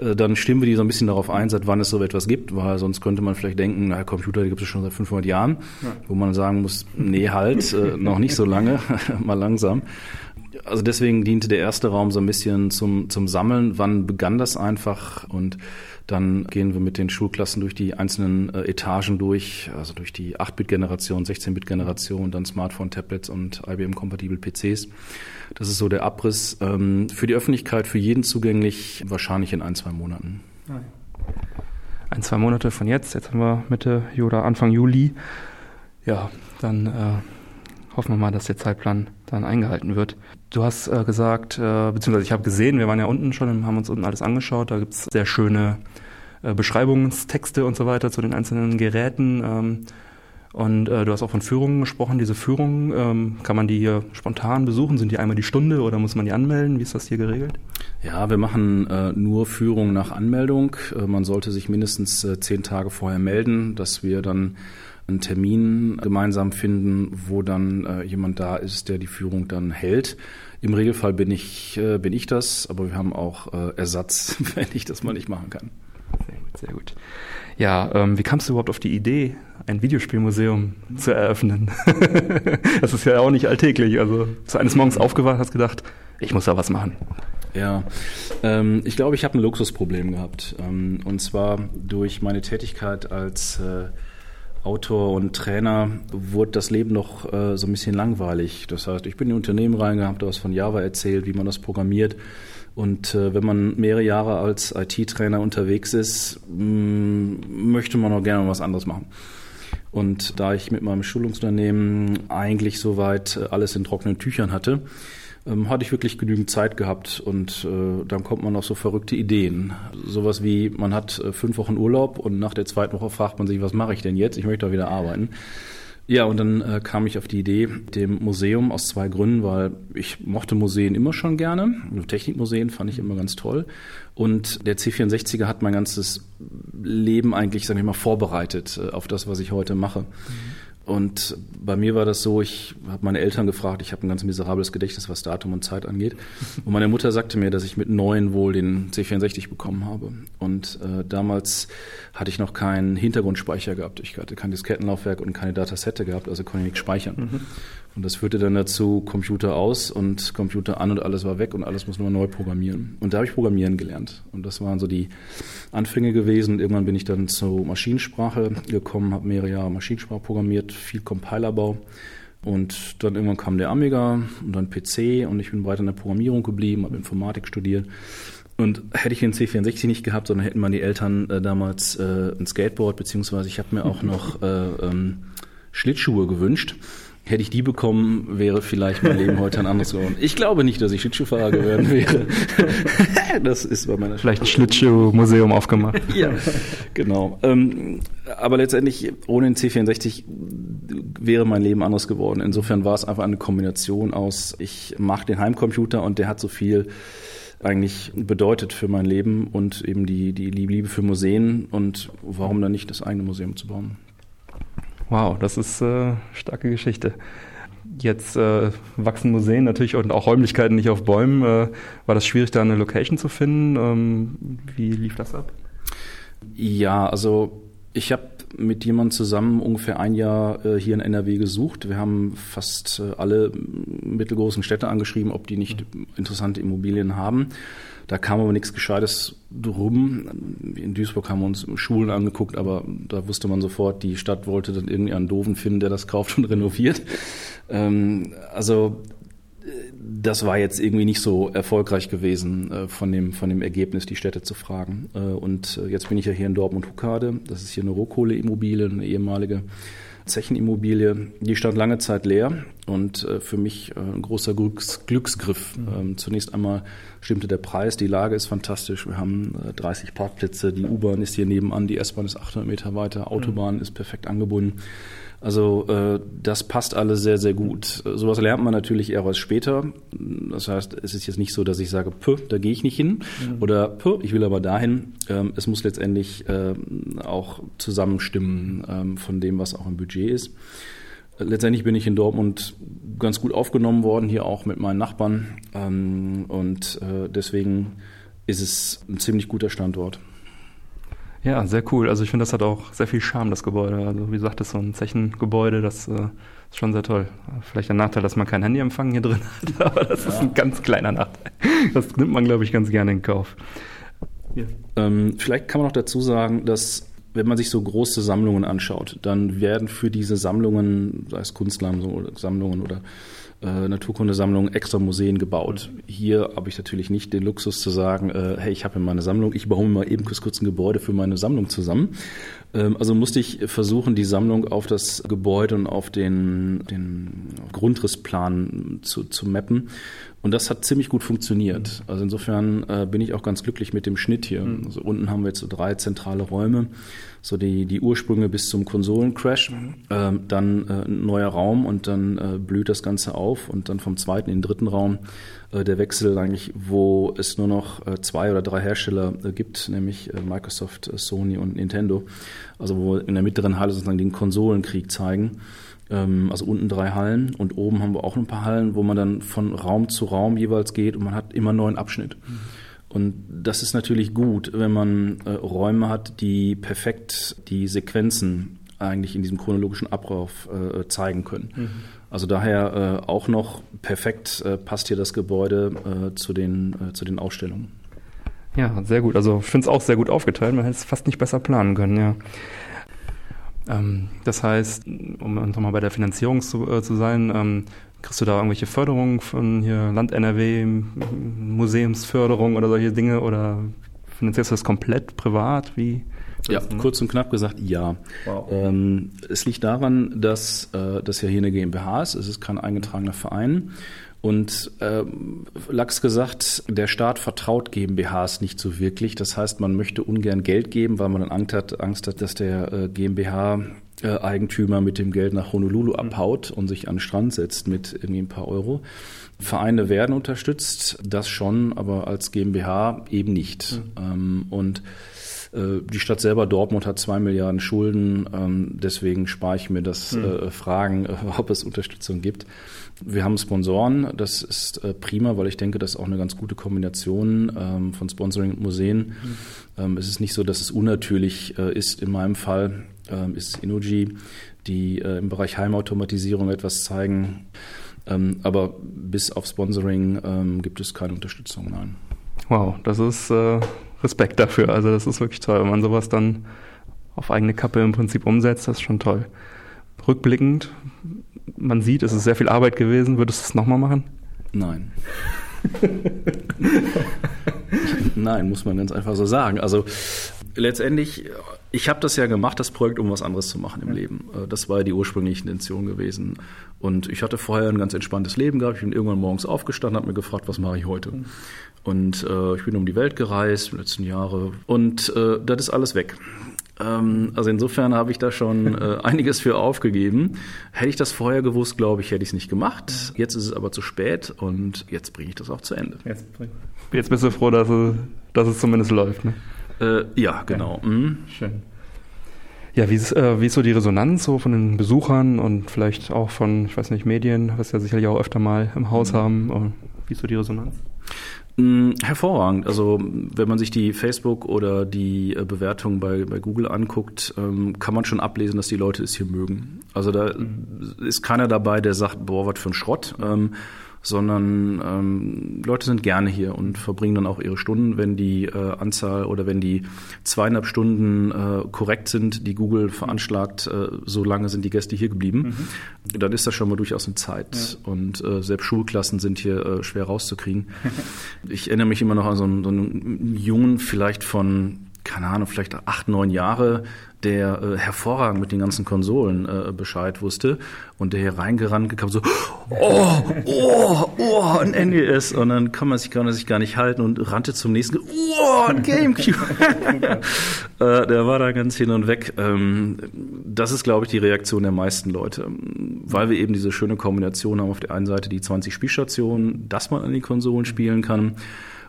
Äh, dann stimmen wir die so ein bisschen darauf ein, seit wann es so etwas gibt, weil sonst könnte man vielleicht denken, na, Computer die gibt es schon seit 500 Jahren, ja. wo man sagen muss, nee, halt, äh, noch nicht so lange, mal langsam. Also deswegen diente der erste Raum so ein bisschen zum, zum Sammeln. Wann begann das einfach? Und dann gehen wir mit den Schulklassen durch die einzelnen äh, Etagen durch, also durch die 8-Bit-Generation, 16-Bit-Generation, dann Smartphone, Tablets und IBM-kompatibel PCs. Das ist so der Abriss. Ähm, für die Öffentlichkeit, für jeden zugänglich, wahrscheinlich in ein, zwei Monaten. Ein, zwei Monate von jetzt. Jetzt haben wir Mitte oder Anfang Juli. Ja, dann äh, hoffen wir mal, dass der Zeitplan dann eingehalten wird. Du hast äh, gesagt, äh, beziehungsweise ich habe gesehen, wir waren ja unten schon und haben uns unten alles angeschaut. Da gibt's sehr schöne äh, Beschreibungstexte und so weiter zu den einzelnen Geräten. Ähm, und äh, du hast auch von Führungen gesprochen. Diese Führungen, ähm, kann man die hier spontan besuchen? Sind die einmal die Stunde oder muss man die anmelden? Wie ist das hier geregelt? Ja, wir machen äh, nur Führungen nach Anmeldung. Äh, man sollte sich mindestens äh, zehn Tage vorher melden, dass wir dann einen Termin gemeinsam finden, wo dann äh, jemand da ist, der die Führung dann hält. Im Regelfall bin ich, äh, bin ich das, aber wir haben auch äh, Ersatz, wenn ich das mal nicht machen kann. Sehr gut, sehr gut. Ja, ähm, wie kamst du überhaupt auf die Idee, ein Videospielmuseum zu eröffnen? das ist ja auch nicht alltäglich. Also, zu eines Morgens aufgewacht, hast gedacht, ich muss da was machen. Ja, ähm, ich glaube, ich habe ein Luxusproblem gehabt. Ähm, und zwar durch meine Tätigkeit als äh, Autor und Trainer wurde das Leben noch äh, so ein bisschen langweilig. Das heißt, ich bin in Unternehmen reingegangen, habe was von Java erzählt, wie man das programmiert. Und äh, wenn man mehrere Jahre als IT-Trainer unterwegs ist, mm, möchte man auch gerne was anderes machen. Und da ich mit meinem Schulungsunternehmen eigentlich soweit alles in trockenen Tüchern hatte, ähm, hatte ich wirklich genügend Zeit gehabt und äh, dann kommt man auf so verrückte Ideen. Sowas wie, man hat äh, fünf Wochen Urlaub und nach der zweiten Woche fragt man sich, was mache ich denn jetzt? Ich möchte doch wieder arbeiten. Ja, und dann äh, kam ich auf die Idee, dem Museum aus zwei Gründen, weil ich mochte Museen immer schon gerne. Technikmuseen fand ich immer ganz toll. Und der C64er hat mein ganzes Leben eigentlich, sag ich mal, vorbereitet äh, auf das, was ich heute mache. Mhm. Und bei mir war das so, ich habe meine Eltern gefragt, ich habe ein ganz miserables Gedächtnis, was Datum und Zeit angeht. Und meine Mutter sagte mir, dass ich mit neun wohl den C64 bekommen habe. Und äh, damals hatte ich noch keinen Hintergrundspeicher gehabt. Ich hatte kein Diskettenlaufwerk und keine Datasette gehabt, also konnte ich nichts speichern. Mhm. Und das führte dann dazu, Computer aus und Computer an und alles war weg und alles muss man neu programmieren. Und da habe ich Programmieren gelernt. Und das waren so die Anfänge gewesen. Und irgendwann bin ich dann zur Maschinensprache gekommen, habe mehrere Jahre Maschinensprache programmiert, viel Compilerbau. Und dann irgendwann kam der Amiga und dann PC und ich bin weiter in der Programmierung geblieben, habe Informatik studiert. Und hätte ich den C64 nicht gehabt, sondern hätten meine Eltern äh, damals äh, ein Skateboard, beziehungsweise ich habe mir auch noch äh, ähm, Schlittschuhe gewünscht. Hätte ich die bekommen, wäre vielleicht mein Leben heute ein anderes geworden. Ich glaube nicht, dass ich Schlittschuhfahrer geworden wäre. das ist bei meiner Vielleicht ein Schlittschuhmuseum aufgemacht. ja, genau. Ähm, aber letztendlich, ohne den C64 wäre mein Leben anders geworden. Insofern war es einfach eine Kombination aus, ich mache den Heimcomputer und der hat so viel eigentlich bedeutet für mein Leben und eben die, die Liebe für Museen und warum dann nicht das eigene Museum zu bauen. Wow, das ist äh, starke Geschichte. Jetzt äh, wachsen Museen natürlich und auch Räumlichkeiten nicht auf Bäumen. Äh, war das schwierig, da eine Location zu finden? Ähm, wie lief das ab? Ja, also ich habe mit jemandem zusammen ungefähr ein Jahr äh, hier in NRW gesucht. Wir haben fast äh, alle mittelgroßen Städte angeschrieben, ob die nicht interessante Immobilien haben. Da kam aber nichts Gescheites drum. In Duisburg haben wir uns Schulen angeguckt, aber da wusste man sofort, die Stadt wollte dann irgendwie einen Doofen finden, der das kauft und renoviert. Ähm, also das war jetzt irgendwie nicht so erfolgreich gewesen, äh, von, dem, von dem Ergebnis die Städte zu fragen. Äh, und äh, jetzt bin ich ja hier in Dortmund-Huckade. Das ist hier eine Rohkohleimmobilie, eine ehemalige Zechenimmobilie. Die stand lange Zeit leer und äh, für mich äh, ein großer Glücks Glücksgriff. Mhm. Ähm, zunächst einmal stimmte der Preis, die Lage ist fantastisch. Wir haben 30 Parkplätze, die U-Bahn ist hier nebenan, die S-Bahn ist 800 Meter weiter, Autobahn mhm. ist perfekt angebunden. Also äh, das passt alles sehr, sehr gut. Sowas lernt man natürlich eher was später. Das heißt, es ist jetzt nicht so, dass ich sage, Puh, da gehe ich nicht hin mhm. oder Puh, ich will aber dahin. Ähm, es muss letztendlich äh, auch zusammenstimmen ähm, von dem, was auch im Budget ist. Letztendlich bin ich in Dortmund ganz gut aufgenommen worden, hier auch mit meinen Nachbarn. Ähm, und äh, deswegen ist es ein ziemlich guter Standort. Ja, sehr cool. Also ich finde, das hat auch sehr viel Charme, das Gebäude. Also wie gesagt, das ist so ein Zechengebäude, das äh, ist schon sehr toll. Vielleicht der Nachteil, dass man kein Handyempfang hier drin hat, aber das ja. ist ein ganz kleiner Nachteil. Das nimmt man, glaube ich, ganz gerne in Kauf. Ja. Ähm, vielleicht kann man noch dazu sagen, dass wenn man sich so große Sammlungen anschaut, dann werden für diese Sammlungen, sei es Kunstsammlungen oder äh, Naturkundesammlung extra Museen gebaut. Hier habe ich natürlich nicht den Luxus zu sagen, äh, hey, ich habe in meiner Sammlung, ich baue mir mal eben kurz, kurz ein Gebäude für meine Sammlung zusammen. Ähm, also musste ich versuchen, die Sammlung auf das Gebäude und auf den, den Grundrissplan zu, zu mappen. Und das hat ziemlich gut funktioniert. Also insofern äh, bin ich auch ganz glücklich mit dem Schnitt hier. Mhm. Also unten haben wir jetzt so drei zentrale Räume, so die, die Ursprünge bis zum Konsolencrash, ähm, dann äh, ein neuer Raum und dann äh, blüht das Ganze auf und dann vom zweiten in den dritten Raum äh, der Wechsel eigentlich, wo es nur noch äh, zwei oder drei Hersteller äh, gibt, nämlich äh, Microsoft, Sony und Nintendo. Also wo in der mittleren Halle sozusagen den Konsolenkrieg zeigen. Ähm, also unten drei Hallen und oben haben wir auch ein paar Hallen, wo man dann von Raum zu Raum jeweils geht und man hat immer einen neuen Abschnitt. Mhm. Und das ist natürlich gut, wenn man äh, Räume hat, die perfekt die Sequenzen eigentlich in diesem chronologischen Ablauf äh, zeigen können. Mhm. Also daher äh, auch noch perfekt äh, passt hier das Gebäude äh, zu, den, äh, zu den Ausstellungen. Ja, sehr gut. Also ich finde es auch sehr gut aufgeteilt. Man hätte es fast nicht besser planen können, ja. Ähm, das heißt, um nochmal bei der Finanzierung zu, äh, zu sein, ähm, kriegst du da irgendwelche Förderungen von hier Land NRW, Museumsförderung oder solche Dinge oder finanzierst du das komplett privat? Wie? Ja, kurz und knapp gesagt, ja. Wow. Ähm, es liegt daran, dass äh, das ja hier eine GmbH ist. Es ist kein eingetragener Verein. Und äh, Lachs gesagt, der Staat vertraut GmbHs nicht so wirklich. Das heißt, man möchte ungern Geld geben, weil man dann Angst hat, Angst hat dass der äh, GmbH äh, Eigentümer mit dem Geld nach Honolulu abhaut und sich an den Strand setzt mit irgendwie ein paar Euro. Vereine werden unterstützt, das schon, aber als GmbH eben nicht. Mhm. Ähm, und äh, die Stadt selber Dortmund hat zwei Milliarden Schulden, ähm, deswegen spare ich mir das mhm. äh, Fragen, äh, ob es Unterstützung gibt. Wir haben Sponsoren, das ist prima, weil ich denke, das ist auch eine ganz gute Kombination ähm, von Sponsoring und Museen. Mhm. Es ist nicht so, dass es unnatürlich ist. In meinem Fall ist Inuji, die äh, im Bereich Heimautomatisierung etwas zeigen. Ähm, aber bis auf Sponsoring ähm, gibt es keine Unterstützung, nein. Wow, das ist äh, Respekt dafür. Also das ist wirklich toll, wenn man sowas dann auf eigene Kappe im Prinzip umsetzt, das ist schon toll. Rückblickend, man sieht, es ist sehr viel Arbeit gewesen. Würdest du es nochmal machen? Nein. Nein, muss man ganz einfach so sagen. Also letztendlich, ich habe das ja gemacht, das Projekt, um was anderes zu machen im ja. Leben. Äh, das war ja die ursprüngliche Intention gewesen. Und ich hatte vorher ein ganz entspanntes Leben gehabt. Ich bin irgendwann morgens aufgestanden, habe mir gefragt, was mache ich heute? Mhm. Und äh, ich bin um die Welt gereist, die letzten Jahre. Und äh, das ist alles weg. Ähm, also insofern habe ich da schon äh, einiges für aufgegeben. Hätte ich das vorher gewusst, glaube ich, hätte ich es nicht gemacht. Jetzt ist es aber zu spät und jetzt bringe ich das auch zu Ende. Jetzt, jetzt bist du froh, dass es, dass es zumindest läuft. Ne? Äh, ja, genau. Ja. Mhm. Schön. Ja, wie ist, äh, wie ist so die Resonanz so von den Besuchern und vielleicht auch von, ich weiß nicht, Medien, was ja sicherlich auch öfter mal im Haus mhm. haben. Wie ist so die Resonanz? Mm, hervorragend. Also wenn man sich die Facebook oder die äh, Bewertungen bei, bei Google anguckt, ähm, kann man schon ablesen, dass die Leute es hier mögen. Also da mhm. ist keiner dabei, der sagt, boah, was für ein Schrott. Ähm, sondern ähm, Leute sind gerne hier und verbringen dann auch ihre Stunden, wenn die äh, Anzahl oder wenn die zweieinhalb Stunden äh, korrekt sind, die Google veranschlagt, äh, so lange sind die Gäste hier geblieben, mhm. dann ist das schon mal durchaus eine Zeit. Ja. Und äh, selbst Schulklassen sind hier äh, schwer rauszukriegen. ich erinnere mich immer noch an so einen, so einen Jungen, vielleicht von keine Ahnung, vielleicht acht, neun Jahre, der äh, hervorragend mit den ganzen Konsolen äh, Bescheid wusste und der hier reingerannt kam so, oh, oh, oh, ein NES und dann kann man sich gar, sich gar nicht halten und rannte zum nächsten, oh, ein Gamecube. äh, der war da ganz hin und weg. Ähm, das ist, glaube ich, die Reaktion der meisten Leute, weil wir eben diese schöne Kombination haben. Auf der einen Seite die 20 Spielstationen, dass man an die Konsolen spielen kann.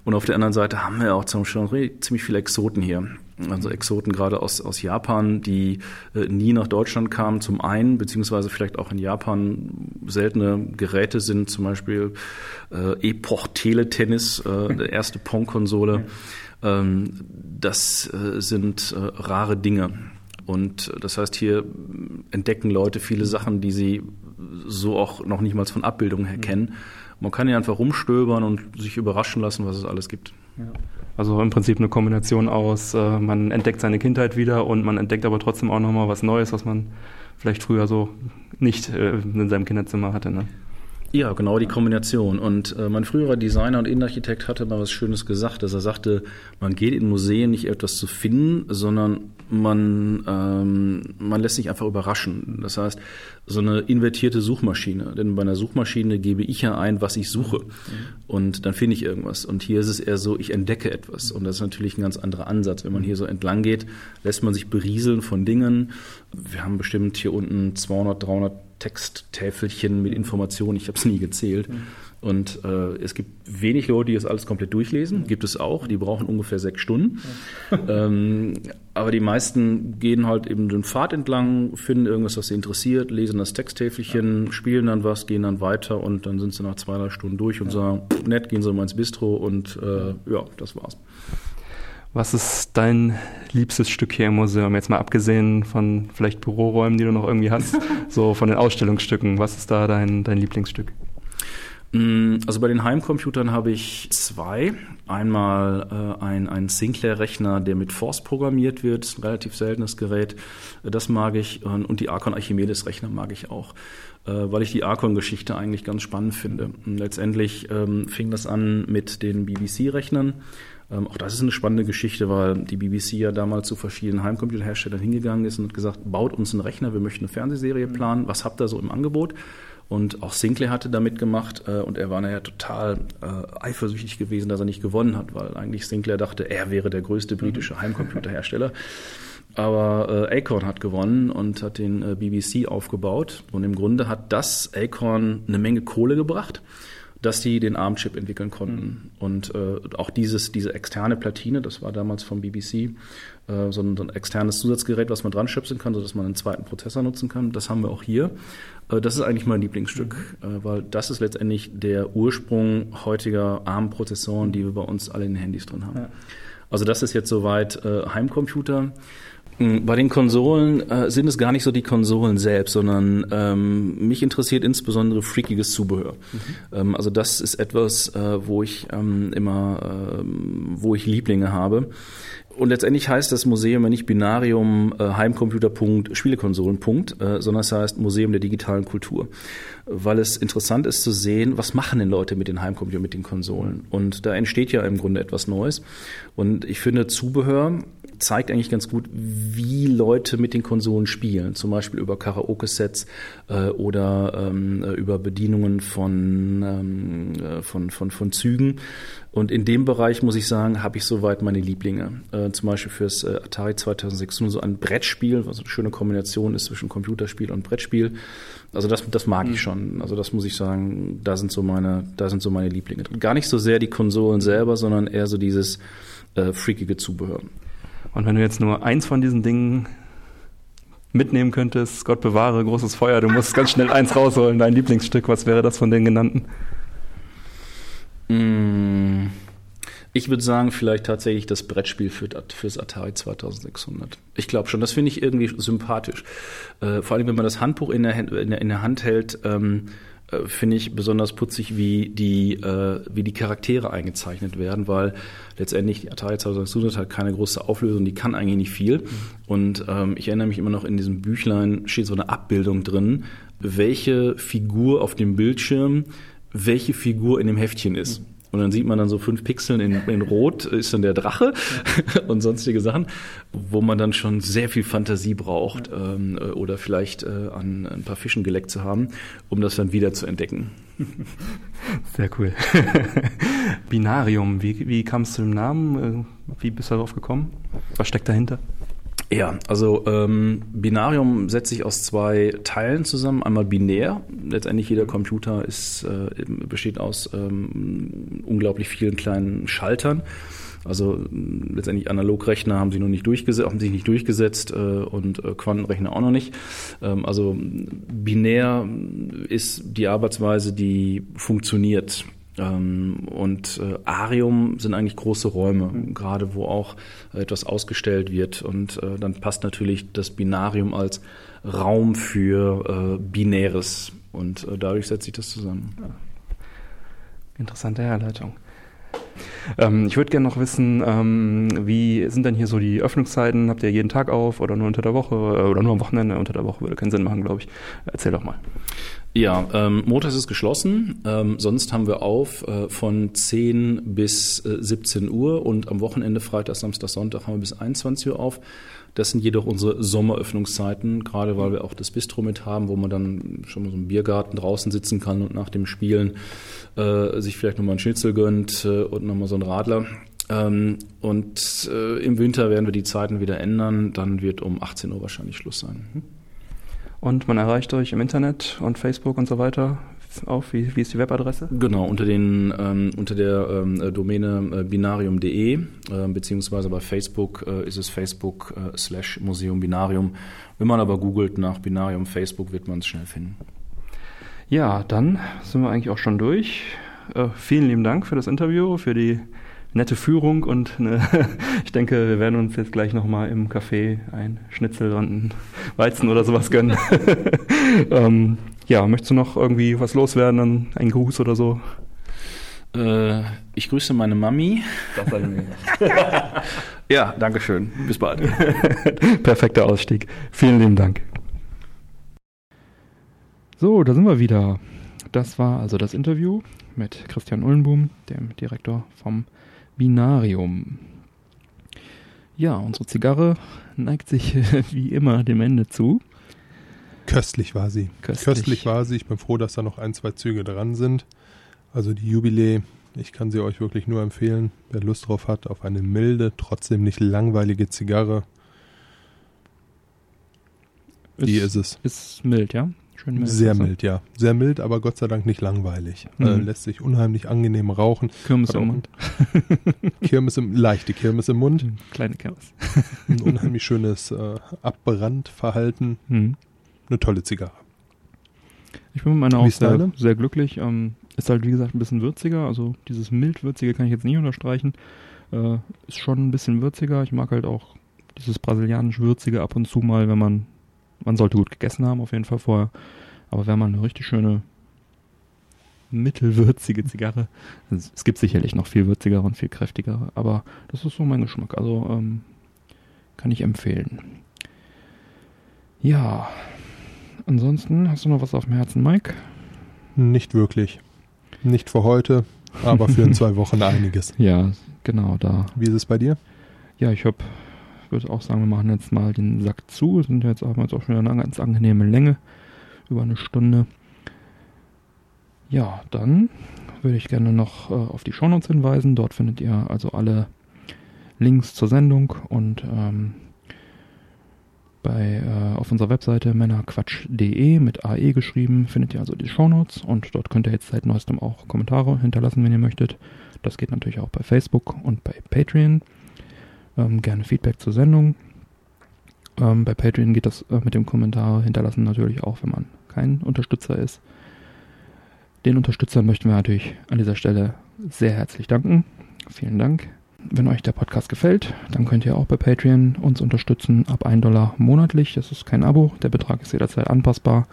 Und auf der anderen Seite haben wir auch zum Beispiel ziemlich viele Exoten hier. Also Exoten gerade aus, aus Japan, die äh, nie nach Deutschland kamen, zum einen, beziehungsweise vielleicht auch in Japan seltene Geräte sind, zum Beispiel äh, Epoch Teletennis, äh, der erste Pong-Konsole. Ähm, das äh, sind äh, rare Dinge. Und das heißt, hier entdecken Leute viele Sachen, die sie so auch noch nicht mal von Abbildungen her kennen. Man kann hier einfach rumstöbern und sich überraschen lassen, was es alles gibt. Ja. Also im Prinzip eine Kombination aus, äh, man entdeckt seine Kindheit wieder und man entdeckt aber trotzdem auch nochmal was Neues, was man vielleicht früher so nicht äh, in seinem Kinderzimmer hatte. Ne? Ja, genau die Kombination. Und äh, mein früherer Designer und Innenarchitekt hatte mal was Schönes gesagt, dass er sagte, man geht in Museen nicht etwas zu finden, sondern man, ähm, man lässt sich einfach überraschen. Das heißt, so eine invertierte Suchmaschine. Denn bei einer Suchmaschine gebe ich ja ein, was ich suche. Mhm. Und dann finde ich irgendwas. Und hier ist es eher so, ich entdecke etwas. Und das ist natürlich ein ganz anderer Ansatz. Wenn man hier so entlang geht, lässt man sich berieseln von Dingen. Wir haben bestimmt hier unten 200, 300 Texttäfelchen mit Informationen. Ich habe es nie gezählt. Mhm. Und äh, es gibt wenig Leute, die das alles komplett durchlesen. Gibt es auch. Die brauchen ungefähr sechs Stunden. ähm, aber die meisten gehen halt eben den Pfad entlang, finden irgendwas, was sie interessiert, lesen das Texttäfelchen, ja. spielen dann was, gehen dann weiter und dann sind sie nach zwei, drei Stunden durch und ja. sagen, nett, gehen sie mal ins Bistro und äh, ja, das war's. Was ist dein liebstes Stück hier im Museum? Jetzt mal abgesehen von vielleicht Büroräumen, die du noch irgendwie hast, so von den Ausstellungsstücken. Was ist da dein, dein Lieblingsstück? Mm, also bei den Heimcomputern habe ich zwei. Einmal äh, ein, ein Sinclair-Rechner, der mit Force programmiert wird, ein relativ seltenes Gerät. Das mag ich. Und die Archon Archimedes-Rechner mag ich auch, äh, weil ich die Archon-Geschichte eigentlich ganz spannend finde. Und letztendlich ähm, fing das an mit den BBC-Rechnern. Ähm, auch das ist eine spannende Geschichte, weil die BBC ja damals zu verschiedenen Heimcomputerherstellern hingegangen ist und hat gesagt, baut uns einen Rechner, wir möchten eine Fernsehserie planen, was habt ihr so im Angebot? Und auch Sinclair hatte da mitgemacht äh, und er war nachher total äh, eifersüchtig gewesen, dass er nicht gewonnen hat, weil eigentlich Sinclair dachte, er wäre der größte britische Heimcomputerhersteller. Aber äh, Acorn hat gewonnen und hat den äh, BBC aufgebaut. Und im Grunde hat das Acorn eine Menge Kohle gebracht dass die den ARM-Chip entwickeln konnten. Mhm. Und äh, auch dieses, diese externe Platine, das war damals vom BBC, äh, so, ein, so ein externes Zusatzgerät, was man dran schöpfen kann, sodass man einen zweiten Prozessor nutzen kann. Das haben wir auch hier. Äh, das ist eigentlich mein Lieblingsstück, mhm. äh, weil das ist letztendlich der Ursprung heutiger ARM-Prozessoren, die wir bei uns alle in den Handys drin haben. Ja. Also das ist jetzt soweit äh, Heimcomputer. Hm, bei den Konsolen äh, sind es gar nicht so die Konsolen selbst, sondern ähm, mich interessiert insbesondere freakiges Zubehör. Mhm. Ähm, also das ist etwas, äh, wo ich ähm, immer, äh, wo ich Lieblinge habe. Und letztendlich heißt das Museum ja nicht Binarium äh, Heimcomputer.Punkt Spielekonsolen Punkt, äh, sondern es heißt Museum der digitalen Kultur, weil es interessant ist zu sehen, was machen denn Leute mit den Heimcomputern, mit den Konsolen. Und da entsteht ja im Grunde etwas Neues. Und ich finde Zubehör zeigt eigentlich ganz gut, wie Leute mit den Konsolen spielen. Zum Beispiel über Karaoke-Sets äh, oder ähm, äh, über Bedienungen von, ähm, äh, von, von, von Zügen. Und in dem Bereich, muss ich sagen, habe ich soweit meine Lieblinge. Äh, zum Beispiel fürs äh, Atari 2600 so ein Brettspiel, was eine schöne Kombination ist zwischen Computerspiel und Brettspiel. Also das, das mag mhm. ich schon. Also das muss ich sagen, da sind so meine, da sind so meine Lieblinge drin. Gar nicht so sehr die Konsolen selber, sondern eher so dieses äh, freakige Zubehör. Und wenn du jetzt nur eins von diesen Dingen mitnehmen könntest, Gott bewahre, großes Feuer, du musst ganz schnell eins rausholen, dein Lieblingsstück, was wäre das von den genannten? Mm, ich würde sagen, vielleicht tatsächlich das Brettspiel für, fürs Atari 2600. Ich glaube schon, das finde ich irgendwie sympathisch. Äh, vor allem, wenn man das Handbuch in der, in der, in der Hand hält, ähm, äh, finde ich besonders putzig, wie die, äh, wie die Charaktere eingezeichnet werden, weil letztendlich die Atari 2600 hat keine große Auflösung, die kann eigentlich nicht viel. Und ähm, ich erinnere mich immer noch, in diesem Büchlein steht so eine Abbildung drin, welche Figur auf dem Bildschirm welche Figur in dem Heftchen ist. Und dann sieht man dann so fünf Pixeln in, in Rot, ist dann der Drache und sonstige Sachen, wo man dann schon sehr viel Fantasie braucht ähm, oder vielleicht äh, an ein paar Fischen geleckt zu haben, um das dann wieder zu entdecken. Sehr cool. Binarium, wie, wie kam es zu dem Namen? Äh, wie bist du darauf gekommen? Was steckt dahinter? Ja, also ähm, Binarium setzt sich aus zwei Teilen zusammen. Einmal binär. Letztendlich jeder Computer ist, äh, besteht aus ähm, unglaublich vielen kleinen Schaltern. Also letztendlich Analogrechner haben sie noch nicht durchgesetzt, haben sich nicht durchgesetzt äh, und äh, Quantenrechner auch noch nicht. Ähm, also binär ist die Arbeitsweise, die funktioniert. Ähm, und äh, Arium sind eigentlich große Räume, mhm. gerade wo auch etwas ausgestellt wird. Und äh, dann passt natürlich das Binarium als Raum für äh, Binäres. Und dadurch setzt sich das zusammen. Interessante Herleitung. Ähm, ich würde gerne noch wissen, ähm, wie sind denn hier so die Öffnungszeiten? Habt ihr jeden Tag auf oder nur unter der Woche oder nur am Wochenende? Unter der Woche würde keinen Sinn machen, glaube ich. Erzähl doch mal. Ja, ähm, montags ist geschlossen. Ähm, sonst haben wir auf äh, von 10 bis äh, 17 Uhr und am Wochenende, Freitag, Samstag, Sonntag haben wir bis 21 Uhr auf. Das sind jedoch unsere Sommeröffnungszeiten, gerade weil wir auch das Bistro mit haben, wo man dann schon mal so im Biergarten draußen sitzen kann und nach dem Spielen äh, sich vielleicht nochmal ein Schnitzel gönnt äh, und nochmal so ein Radler. Ähm, und äh, im Winter werden wir die Zeiten wieder ändern. Dann wird um 18 Uhr wahrscheinlich Schluss sein. Hm? Und man erreicht euch im Internet und Facebook und so weiter auf. Wie, wie ist die Webadresse? Genau, unter, den, ähm, unter der ähm, Domäne äh, binarium.de, äh, beziehungsweise bei Facebook äh, ist es Facebook äh, slash Museum Binarium. Wenn man aber googelt nach Binarium Facebook, wird man es schnell finden. Ja, dann sind wir eigentlich auch schon durch. Äh, vielen lieben Dank für das Interview, für die nette Führung und eine, ich denke, wir werden uns jetzt gleich nochmal im Café ein Schnitzel und ein Weizen oder sowas gönnen. ähm, ja, möchtest du noch irgendwie was loswerden, ein Gruß oder so? Äh, ich grüße meine Mami. Das ich mir. ja, danke schön. Bis bald. Perfekter Ausstieg. Vielen lieben Dank. So, da sind wir wieder. Das war also das Interview mit Christian Ullenboom, dem Direktor vom Binarium. Ja, unsere Zigarre neigt sich wie immer dem Ende zu. Köstlich war sie. Köstlich. Köstlich war sie. Ich bin froh, dass da noch ein, zwei Züge dran sind. Also die Jubiläe, ich kann sie euch wirklich nur empfehlen, wer Lust drauf hat, auf eine milde, trotzdem nicht langweilige Zigarre. Die ist, ist es. Ist mild, ja? Schön mild. Sehr also. mild, ja. Sehr mild, aber Gott sei Dank nicht langweilig. Mhm. Äh, lässt sich unheimlich angenehm rauchen. Kirmes im Mund. Kirmes im, leichte Kirmes im Mund. Mhm, kleine Kirmes. Ein unheimlich schönes äh, Abbrandverhalten. Mhm. Eine tolle Zigarre. Ich bin mit meiner auch sehr, sehr, glücklich. Ähm, ist halt, wie gesagt, ein bisschen würziger. Also dieses mild-würzige kann ich jetzt nicht unterstreichen. Äh, ist schon ein bisschen würziger. Ich mag halt auch dieses brasilianisch-würzige ab und zu mal, wenn man man sollte gut gegessen haben, auf jeden Fall vorher. Aber wenn man eine richtig schöne mittelwürzige Zigarre, es gibt sicherlich noch viel würzigere und viel kräftigere, aber das ist so mein Geschmack. Also ähm, kann ich empfehlen. Ja, ansonsten hast du noch was auf dem Herzen, Mike? Nicht wirklich. Nicht für heute, aber für in zwei Wochen einiges. Ja, genau da. Wie ist es bei dir? Ja, ich habe würde auch sagen, wir machen jetzt mal den Sack zu. Wir sind jetzt auch, jetzt auch schon eine ganz angenehme Länge, über eine Stunde. Ja, dann würde ich gerne noch äh, auf die Shownotes hinweisen. Dort findet ihr also alle Links zur Sendung und ähm, bei, äh, auf unserer Webseite männerquatsch.de mit AE geschrieben findet ihr also die Shownotes und dort könnt ihr jetzt seit neuestem auch Kommentare hinterlassen, wenn ihr möchtet. Das geht natürlich auch bei Facebook und bei Patreon. Ähm, gerne Feedback zur Sendung. Ähm, bei Patreon geht das äh, mit dem Kommentar hinterlassen natürlich auch, wenn man kein Unterstützer ist. Den Unterstützern möchten wir natürlich an dieser Stelle sehr herzlich danken. Vielen Dank. Wenn euch der Podcast gefällt, dann könnt ihr auch bei Patreon uns unterstützen ab 1 Dollar monatlich. Das ist kein Abo, der Betrag ist jederzeit anpassbar.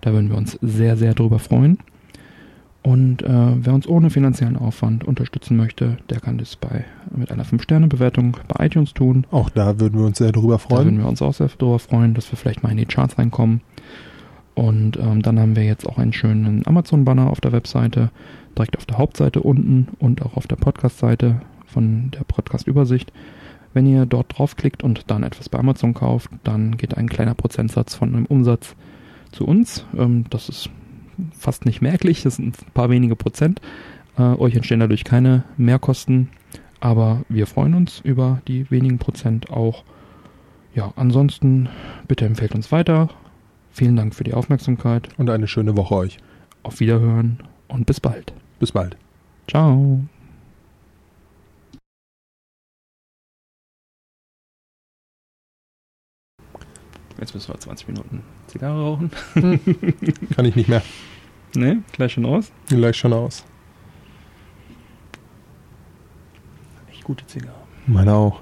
Da würden wir uns sehr, sehr drüber freuen. Und äh, wer uns ohne finanziellen Aufwand unterstützen möchte, der kann das bei mit einer 5-Sterne-Bewertung bei iTunes tun. Auch da würden wir uns sehr drüber freuen. Da würden wir uns auch sehr drüber freuen, dass wir vielleicht mal in die Charts reinkommen. Und ähm, dann haben wir jetzt auch einen schönen Amazon-Banner auf der Webseite. direkt auf der Hauptseite unten und auch auf der Podcast-Seite von der Podcast-Übersicht. Wenn ihr dort draufklickt und dann etwas bei Amazon kauft, dann geht ein kleiner Prozentsatz von einem Umsatz zu uns. Ähm, das ist fast nicht merklich, das sind ein paar wenige Prozent. Äh, euch entstehen dadurch keine Mehrkosten, aber wir freuen uns über die wenigen Prozent auch. Ja, ansonsten bitte empfehlt uns weiter. Vielen Dank für die Aufmerksamkeit. Und eine schöne Woche euch. Auf Wiederhören und bis bald. Bis bald. Ciao. Jetzt müssen wir 20 Minuten Zigarre rauchen. Kann ich nicht mehr. Ne, gleich schon aus. Gleich schon aus. Echt gute Zigarre. Meine auch.